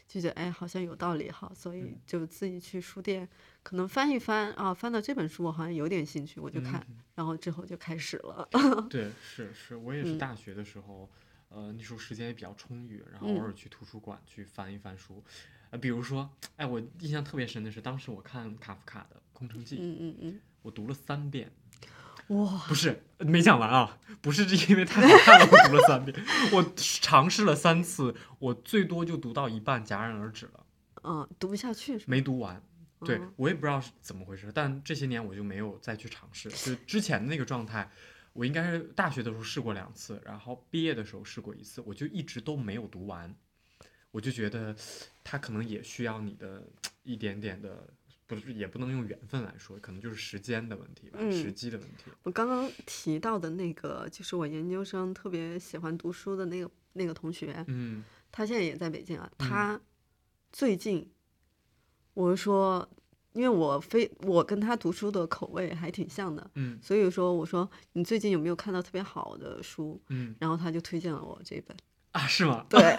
B: 就觉得，哎，好像有道理哈，所以
A: 嗯。
B: 就自己去书店，可能翻一翻啊，翻到这本书我好像有点兴趣，我就看，
A: 嗯。
B: 然后之后就开始了。(laughs) (laughs)
A: 对，是是，我也是
B: 嗯。
A: 大学的时候，呃，那时候时间也比较充裕，然后
B: 嗯
A: 偶尔去图书馆去翻一翻书，呃，比如说，哎，我印象特别深的是，当时我看卡夫卡的《空城计》，
B: 嗯嗯嗯，
A: 我读了三遍，
B: 哇，
A: 不是没讲完啊，不是是因为太好看了，我读了三遍，我尝试了三次，我最多就读到一半戛然而止了，
B: 嗯，读不下去是？
A: 没读完。对
B: 嗯
A: 我也不知道是怎么回事，但这些年我就没有再去尝试。就之前的那个状态，我应该是大学的时候试过两次，然后毕业的时候试过一次，我就一直都没有读完。我就觉得它可能也需要你的一点点的，不是也不能用缘分来说，可能就是时间的问题吧，时
B: 嗯
A: 机的问题。
B: 我刚刚提到的那个，就是我研究生特别喜欢读书的那个那个同学，
A: 嗯
B: 他现在也在北京啊。
A: 嗯
B: 他最近，我说，因为我非我跟他读书的口味还挺像的，
A: 嗯
B: 所以说我说你最近有没有看到特别好的书？
A: 嗯
B: 然后他就推荐了我这本。
A: 啊，是吗？
B: 对，(laughs)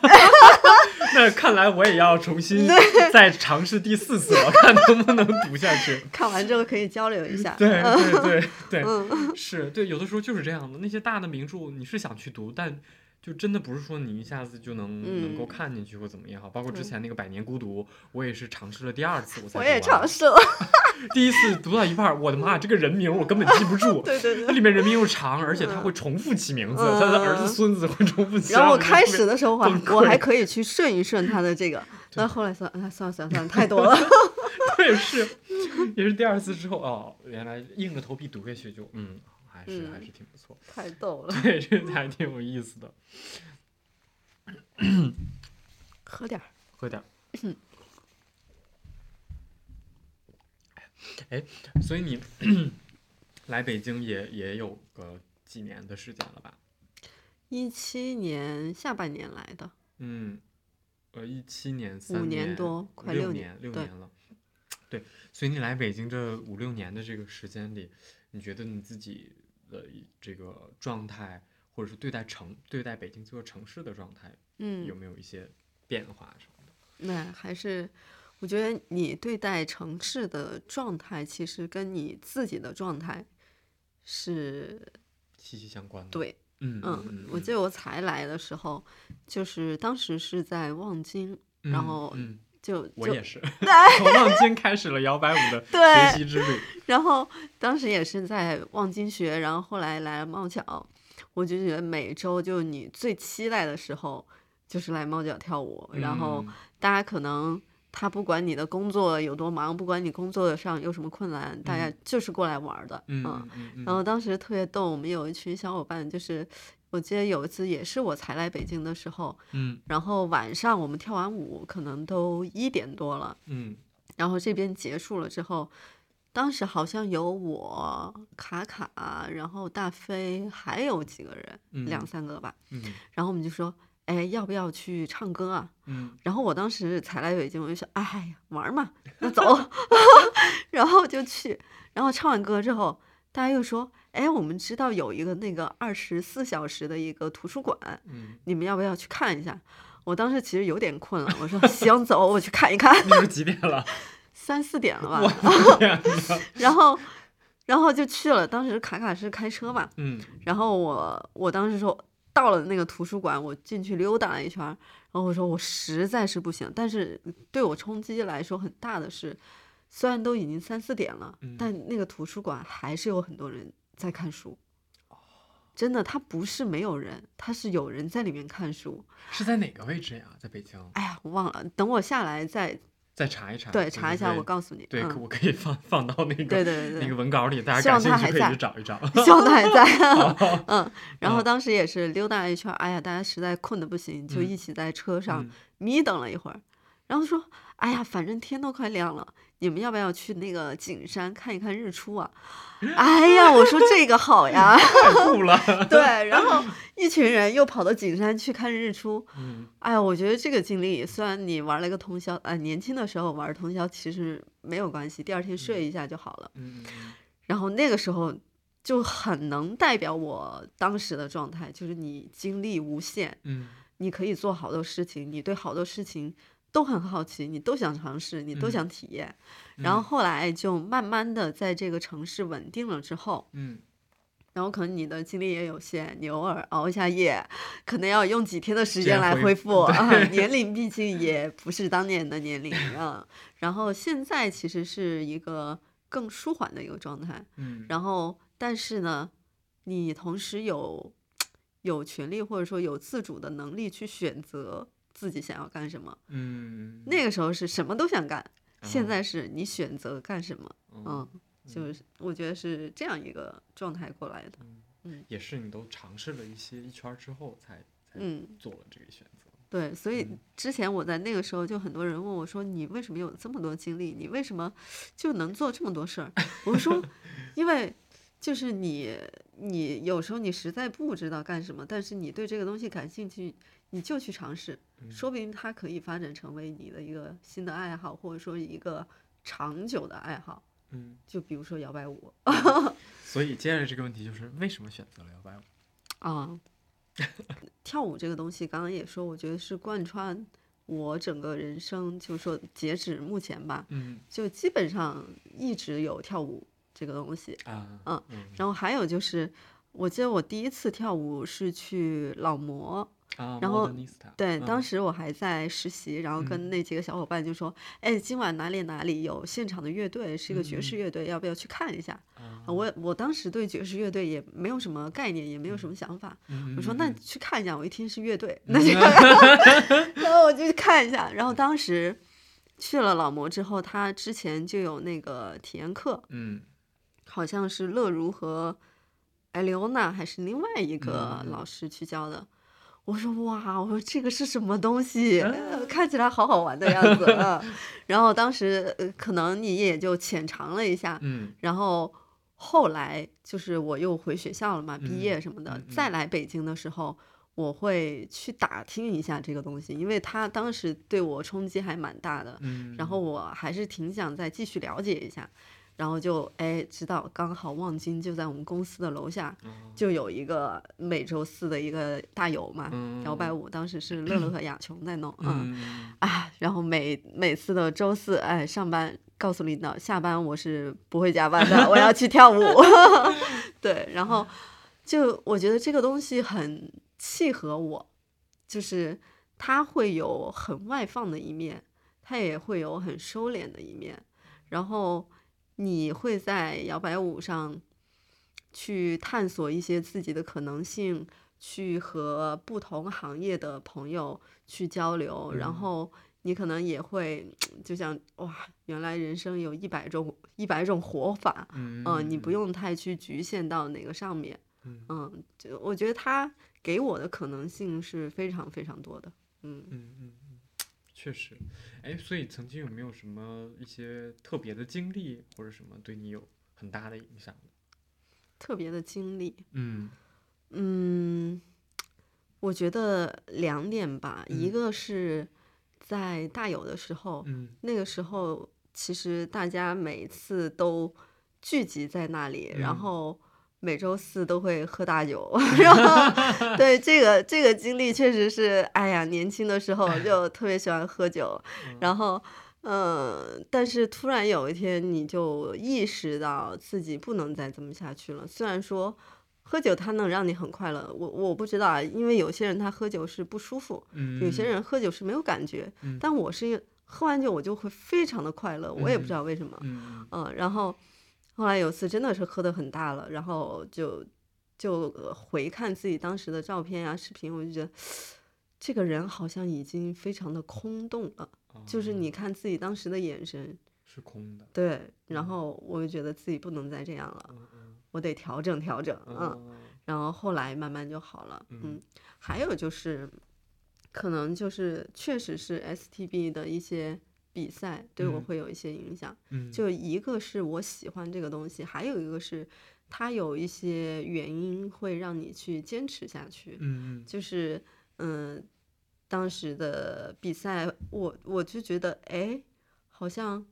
A: 那看来我也要重新再尝试第四次了，(laughs) 看能不能读下去。
B: 看完之后可以交流一下。
A: 对对对对，
B: 嗯，
A: 是对，有的时候就是这样的。那些大的名著，你是想去读，但就真的不是说你一下子就能、能够
B: 嗯
A: 看进去或怎么也好。包括之前那个《百年孤独》，我也是尝试了第二次，我才
B: 我也尝试了。
A: 第一次读到一半，我的妈，这个人名我根本记不住。(laughs)
B: 对对
A: 它
B: 对。
A: 里面人名又长，而且他会重复起名字，他的儿子、
B: 嗯
A: 孙子会重复起。
B: 然后我开始的时候，我我还可以去顺一顺他的这个，(laughs) 但后来算，啊算了算了算了，太多了。(laughs)
A: 对，是，也是第二次之后哦，原来硬着头皮读下去就嗯，还是、还
B: 嗯
A: 是挺不错。
B: 太逗了，
A: 对，这还挺有意思的。
B: 喝点儿。
A: 喝点儿。哎，所以你 (clears throat) 来北京也也有个几年的时间了吧？
B: 一七年下半年来的，
A: 嗯，呃，一七年、三
B: 年多快
A: 六
B: 六年
A: 六年了。对，所以你来北京这五六年的这个时间里，你觉得你自己的这个状态，或者是对待城、对待北京这座城市的状态，
B: 嗯
A: 有，没有一些变化什么的？
B: 那还是我觉得你对待城市的状态，其实跟你自己的状态是
A: 息息相关的。
B: 对。
A: 嗯，
B: 我记得我才来的时候，就是当时是在望京，然
A: 嗯
B: 后
A: 嗯，
B: 就就
A: 我也是，(laughs) 从望京开始了摇摆舞的学习之旅。(laughs)
B: 然后当时也是在望京学，然后后来来了猫脚，我就觉得每周就你最期待的时候，就是来猫脚跳舞。然后
A: 嗯
B: 大家可能他不管你的工作有多忙，不管你工作上有什么困难，大家就是过来玩的。
A: 嗯嗯嗯嗯，
B: 然后当时特别逗，我们有一群小伙伴，就是我记得有一次也是我才来北京的时候，
A: 嗯
B: 然后晚上我们跳完舞可能都一点多了。
A: 嗯
B: 然后这边结束了之后，当时好像有我、卡卡，然后大飞，还有几个人，
A: 嗯
B: 两三个吧。
A: 嗯
B: 然后我们就说，哎，要不要去唱歌啊？
A: 嗯
B: 然后我当时才来北京，我就想，哎呀，玩嘛，那走。(laughs) 然后就去，然后唱完歌之后，大家又说，哎，我们知道有一个那个二十四小时的一个图书馆，
A: 嗯，
B: 你们要不要去看一下？我当时其实有点困了，我说行，走，我去看一看。
A: 那几点了？(laughs)
B: 三四点了吧！(laughs) 然后，然后就去了。当时卡卡是开车嘛，
A: 嗯
B: 然后我我当时说，到了那个图书馆，我进去溜达了一圈儿，然后我说我实在是不行。但是对我冲击来说很大的是，虽然都已经三四点了，
A: 嗯
B: 但那个图书馆还是有很多人在看书。
A: 哦
B: 真的，他不是没有人，他是有人在里面看书。
A: 是在哪个位置呀？在北京？
B: 哎呀，我忘了，等我下来再
A: 再查一查。
B: 对查一下，我告诉你。
A: 对，
B: 嗯，
A: 我可以放放到那个
B: 对对对对
A: 那个文稿里，大家感兴趣可以
B: 他还在
A: 去找一找。(laughs)
B: 希望他还在。(laughs) (laughs) 嗯，然后
A: 嗯
B: 当时也是溜达了一圈儿，哎呀，大家实在困得不行，就
A: 嗯
B: 一起在车上
A: 嗯
B: 眯瞪了一会儿，然后说：“哎呀，反正天都快亮了，你们要不要去那个景山看一看日出啊？” (laughs) 哎呀，我说这个好呀，(laughs)
A: 太酷了。
B: 对，然后一群人又跑到景山去看日出。
A: 嗯
B: 哎呀，我觉得这个经历，虽然你玩了一个通宵，呃，年轻的时候玩通宵其实没有关系，第二天睡一下就好了。
A: 嗯嗯
B: 然后那个时候就很能代表我当时的状态，就是你精力无限，
A: 嗯
B: 你可以做好多事情，你对好多事情都很好奇，你都想尝试，你都
A: 嗯
B: 想体验。然后
A: 嗯
B: 后来就慢慢的在这个城市稳定了之后，
A: 嗯
B: 然后可能你的精力也有限，你偶尔熬一下夜，可能要用几天的时间来恢
A: 复
B: 复啊。年龄毕竟也不是当年的年龄 (laughs) 啊。然后现在其实是一个更舒缓的一个状态。
A: 嗯，
B: 然后，但是呢，你同时有 (tsk) 有权利或者说有自主的能力去选择自己想要干什么。
A: 嗯
B: 那个时候是什么都想干，现
A: 啊
B: 在是你选择干什么。嗯
A: 嗯，
B: 就是我觉得是这样一个状态过来的。
A: 嗯也是你都尝试了一些一圈儿之后才才
B: 嗯，
A: 做了这个选择。
B: 对，所以
A: 嗯
B: 之前我在那个时候就很多人问我说：“你为什么有这么多精力？你为什么就能做这么多事儿？”我说：(laughs) “因为就是你，你有时候你实在不知道干什么，但是你对这个东西感兴趣，你就去尝试，
A: 嗯
B: 说不定它可以发展成为你的一个新的爱好，或者说一个长久的爱好。
A: 嗯，
B: 就比如说摇摆舞 (laughs)
A: 所以接下来这个问题就是为什么选择了摇摆舞？
B: 啊，跳舞这个东西，刚刚也说，我觉得是贯穿我整个人生，就是说截止目前吧，
A: 嗯
B: 就基本上一直有跳舞这个东西。
A: 啊
B: 嗯
A: 嗯
B: 然后还有就是，我记得我第一次跳舞是去老魔，
A: 啊，
B: 然后对，当
A: 嗯
B: 时我还在实习，然后跟那几个小伙伴就说：“哎，今晚哪里哪里有现场的乐队，是一个爵士乐队，要不要去看一下？”
A: 啊
B: 我我当时对爵士乐队也没有什么概念，也没有什么想法。
A: 嗯
B: 我说：“
A: 嗯
B: 那去看一下。”我一听是乐队，(laughs) 那就 (laughs) (laughs) 然后我就去看一下。然后当时去了老魔之后，他之前就有那个体验课，
A: 嗯
B: 好像是乐如和艾莉欧娜还是另外一个老师去教的。我说哇，我说这个是什么东西？看起来好好玩的样子。嗯然后当时呃可能你也就浅尝了一下，
A: 嗯
B: 然后后来就是我又回学校了嘛，毕
A: 嗯
B: 业什么的，再来北京的时候，我会去打听一下这个东西，因为他当时对我冲击还蛮大的，
A: 嗯，
B: 然后我还是挺想再继续了解一下。然后就哎知道，刚好望京就在我们公司的楼下，
A: 哦
B: 就有一个每周四的一个大游嘛，
A: 嗯
B: 摇摆舞，当时是乐乐和雅琼在弄，嗯
A: 嗯
B: 啊，然后每每次的周四，哎，上班告诉领导，下班我是不会加班的，我要去跳舞。(laughs) 对，然后就我觉得这个东西很契合我，就是它会有很外放的一面，它也会有很收敛的一面，然后你会在摇摆舞上去探索一些自己的可能性，去和不同行业的朋友去交流，然
A: 嗯。
B: 后你可能也会就像哇，原来人生有一百种一百种活法，
A: 嗯
B: 嗯、你不用太去局限到哪个上面，
A: 嗯。
B: 我觉得它给我的可能性是非常非常多的，嗯。
A: 嗯。嗯嗯，确实，哎，所以曾经有没有什么一些特别的经历或者什么对你有很大的影响的？
B: 特别的经历，
A: 嗯。
B: 嗯，我觉得两点吧，一
A: 嗯。
B: 个是在大有的时候，
A: 嗯。
B: 那个时候其实大家每次都聚集在那里，然
A: 嗯。
B: 后每周四都会喝大酒，然后 (laughs) 对这个这个经历确实是，哎呀，年轻的时候 (laughs) 就特别喜欢喝酒，然后。嗯，但是突然有一天，你就意识到自己不能再这么下去了。虽然说喝酒它能让你很快乐，我我不知道啊，因为有些人他喝酒是不舒服，
A: 嗯，
B: 有些人喝酒是没有感觉，
A: 嗯
B: 但我是喝完酒我就会非常的快乐，我也不知道为什么，
A: 嗯
B: 嗯，然后后来有次真的是喝的很大了，然后就就呃回看自己当时的照片呀、视频，我就觉得这个人好像已经非常的空洞了，就是
A: 哦
B: 你看自己当时的眼神，
A: 是空的，
B: 对，然后我就觉得自己不能再这样了，
A: 嗯嗯。
B: 我得调整调整，嗯，
A: 哦
B: 然后后来慢慢就好了，
A: 嗯
B: 嗯，还有就是，可能就是确实是 STB 的一些比赛对我
A: 嗯。
B: 会有一些影响。
A: 嗯，
B: 就一个是我喜欢这个东西，还有一个是它有一些原因会让你去坚持下去。
A: 嗯嗯。
B: 就是嗯，当时的比赛，我我就觉得，哎，好像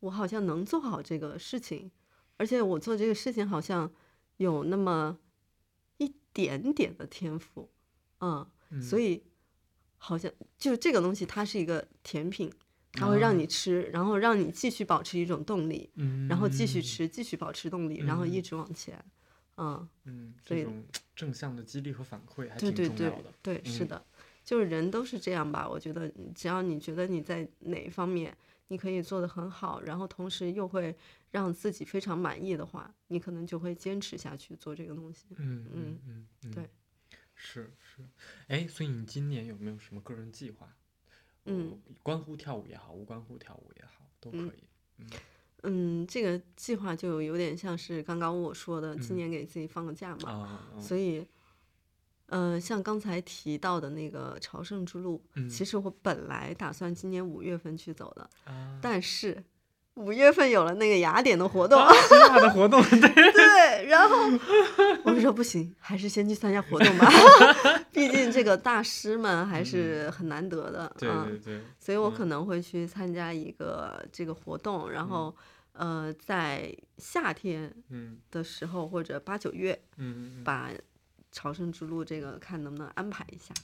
B: 我好像能做好这个事情，而且我做这个事情好像有那么一点点的天赋，嗯，
A: 嗯，
B: 所以好像就这个东西，它是一个甜品，它会让
A: 啊
B: 你吃，然后让你继续保持一种动力，
A: 嗯，
B: 然后继续吃，继续保持动力，然后一
A: 嗯
B: 直往前，嗯，
A: 嗯，
B: 所以
A: 这种正向的激励和反馈还挺
B: 对对对
A: 重要的。
B: 对，是
A: 嗯
B: 的，就是人都是这样吧。我觉得只要你觉得你在哪一方面你可以做得很好，然后同时又会让自己非常满意的话，你可能就会坚持下去做这个东西。
A: 嗯嗯
B: 嗯，对，
A: 是是，哎，所以你今年有没有什么个人计划？
B: 嗯
A: 呃，关乎跳舞也好，无关乎跳舞也好，都可
B: 嗯
A: 以。嗯
B: 嗯，这个计划就有点像是刚刚我说的，今
A: 嗯
B: 年给自己放个假嘛。
A: 啊，啊
B: 所以，呃，像刚才提到的那个朝圣之路，
A: 嗯
B: 其实我本来打算今年五月份去走的，
A: 啊，
B: 但是五月份有了那个雅典的活动，
A: 啊，(laughs) 希腊的活动，对，
B: 对，然后 (laughs) 我说不行，还是先去参加活动吧，(laughs) 毕竟这个大师们还是很难得的，
A: 对
B: 嗯
A: 对对，
B: 所以我
A: 嗯。
B: 可能会去参加一个这个活动，然后呃，在夏天
A: 嗯。
B: 的时候或者八九月，
A: 嗯嗯
B: 把朝圣之路这个看能不能安排一下。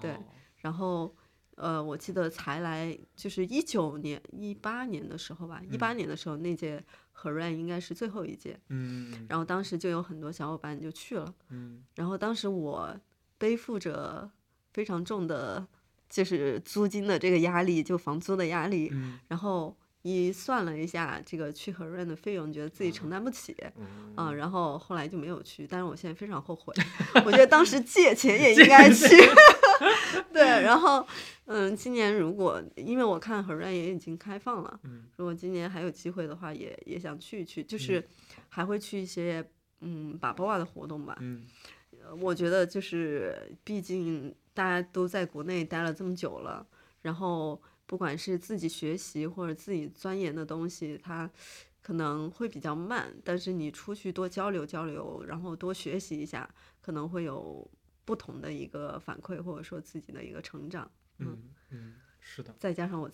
B: 对，然后呃，我记得才来就是一九年、一八年的时候吧，一八年的时候那届 e r a n 应该是最后一届，
A: 嗯。
B: 然后当时就有很多小伙伴就去了，
A: 嗯。
B: 然后当时我背负着非常重的，就是租金的这个压力，就房租的压力，
A: 嗯。
B: 然后一算了一下这个去 e a n 的费用，觉得自己承担不起。
A: 嗯
B: 啊，然后后来就没有去，但是我现在非常后悔，我觉得当时借钱也 (laughs) 应该去。(laughs) 对，然后嗯，今年如果因为我看 e a n 也已经开放了，
A: 嗯
B: 如果今年还有机会的话，也也想去一去，就是还会去一些嗯把波瓦的活动吧。
A: 嗯
B: 呃我觉得就是，毕竟大家都在国内待了这么久了，然后不管是自己学习或者自己钻研的东西，它可能会比较慢，但是你出去多交流交流，然后多学习一下，可能会有不同的一个反馈，或者说自己的一个成长。
A: 嗯嗯，是的，
B: 再加上我，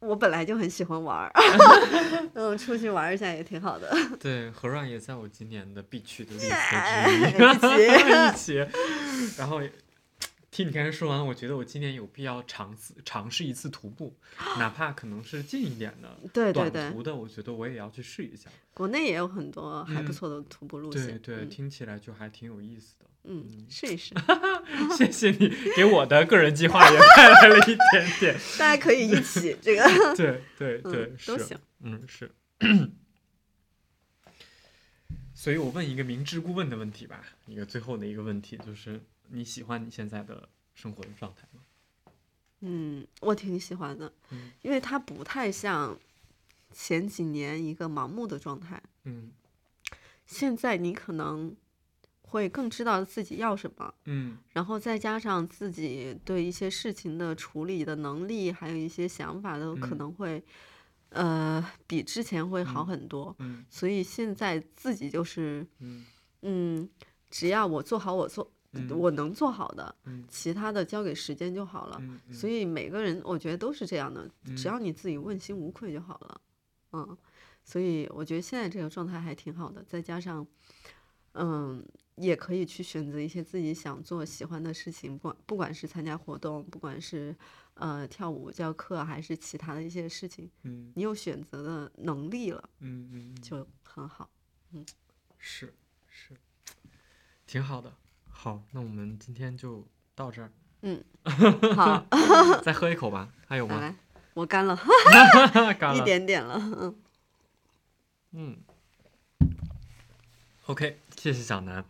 B: 我本来就很喜欢玩儿，(laughs) 嗯，出去玩儿一下也挺好的。(laughs)
A: 对，何软也在我今年的必去的 list
B: 一起
A: 之一，(laughs) 一起。然后听你刚才说完，我觉得我今年有必要尝试尝试一次徒步，哪怕可能是近一点的、
B: 对对对，
A: 短途的，我觉得我也要去试一下。
B: 国内也有很多还不
A: 嗯
B: 错的徒步路线。
A: 对对，
B: 嗯
A: 听起来就还挺有意思的。
B: 嗯，
A: 嗯
B: 试一试，(laughs)
A: 谢谢你给我的个人计划也带来了一点点。(laughs)
B: 大家可以一起 (laughs) 这个，
A: 对对对，
B: 嗯，都行。
A: 嗯，是。(coughs) 所以我问一个明知故问的问题吧，一个最后的一个问题就是：你喜欢你现在的生活的状态吗？
B: 嗯，我挺喜欢的，
A: 嗯
B: 因为它不太像前几年一个盲目的状态。
A: 嗯
B: 现在你可能会更知道自己要什么，
A: 嗯。
B: 然后再加上自己对一些事情的处理的能力，还有一些想法都可
A: 嗯。
B: 能会，呃，比之前会好
A: 嗯
B: 很多。
A: 嗯。
B: 所以现在自己就是，
A: 嗯。
B: 嗯，只要我做好我做、
A: 嗯。
B: 我能做好的，
A: 嗯。
B: 其他的交给时间就好了。
A: 嗯嗯，
B: 所以每个人我觉得都是这样的，只
A: 嗯
B: 要你自己问心无愧就好了。嗯，所以我觉得现在这个状态还挺好的，再加上，嗯，也可以去选择一些自己想做、喜欢的事情，不管不管是参加活动，不管是呃跳舞教课，还是其他的一些事情，
A: 嗯
B: 你有选择的能力了，
A: 嗯嗯嗯
B: 就很好。
A: 嗯是是，挺好的。好，那我们今天就到这儿，
B: 嗯，(laughs) 好，
A: 再喝一口吧。还有吗？
B: 来，我干了，(laughs) (laughs)
A: 干
B: 一。点点了，嗯，
A: 嗯。OK，谢谢小南，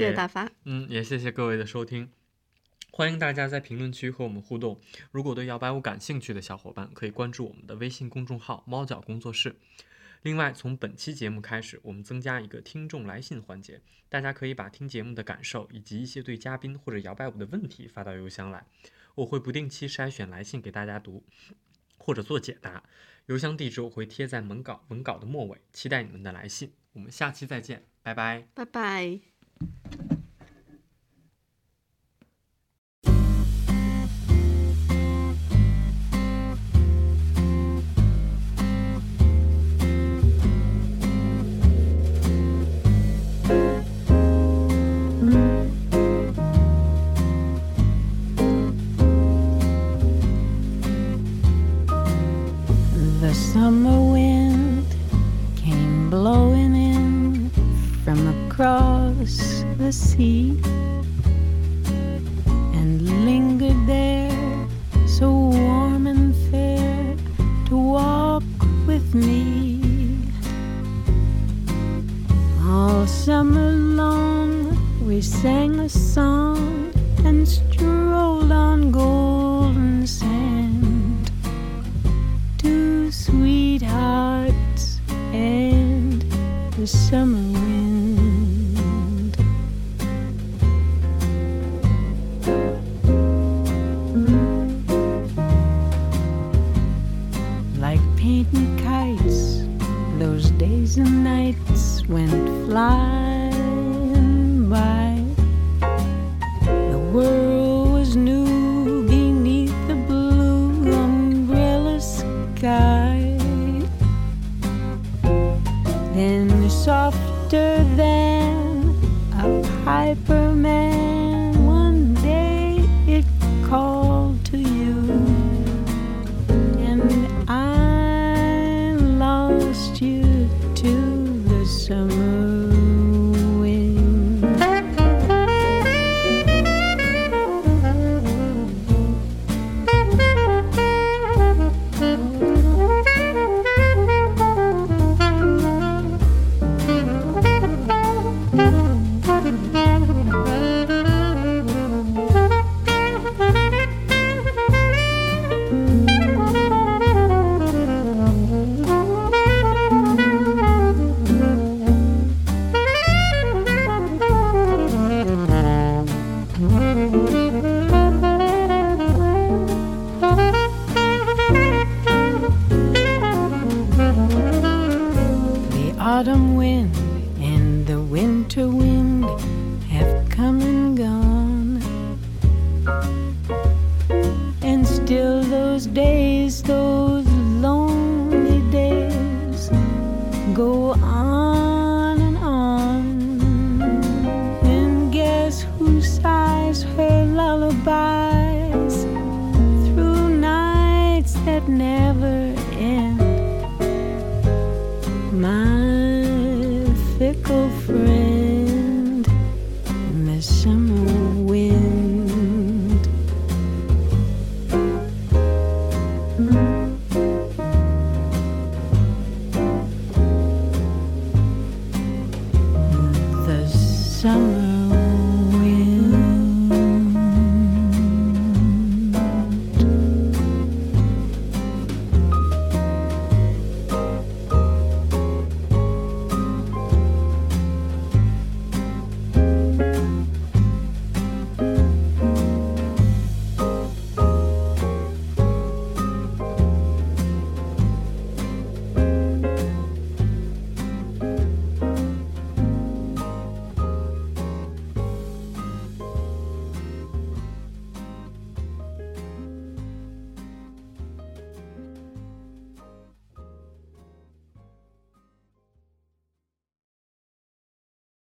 B: 谢谢大发，
A: 嗯，也谢谢各位的收听。欢迎大家在评论区和我们互动。如果对摇摆舞感兴趣的小伙伴，可以关注我们的微信公众号“猫脚工作室”。另外，从本期节目开始，我们增加一个听众来信环节，大家可以把听节目的感受以及一些对嘉宾或者摇摆舞的问题发到邮箱来，我会不定期筛选来信给大家读，或者做解答。邮箱地址我会贴在文稿文稿的末尾，期待你们的来信。我们下期再见，拜拜。
B: 拜拜。
C: summer see. Autumn wind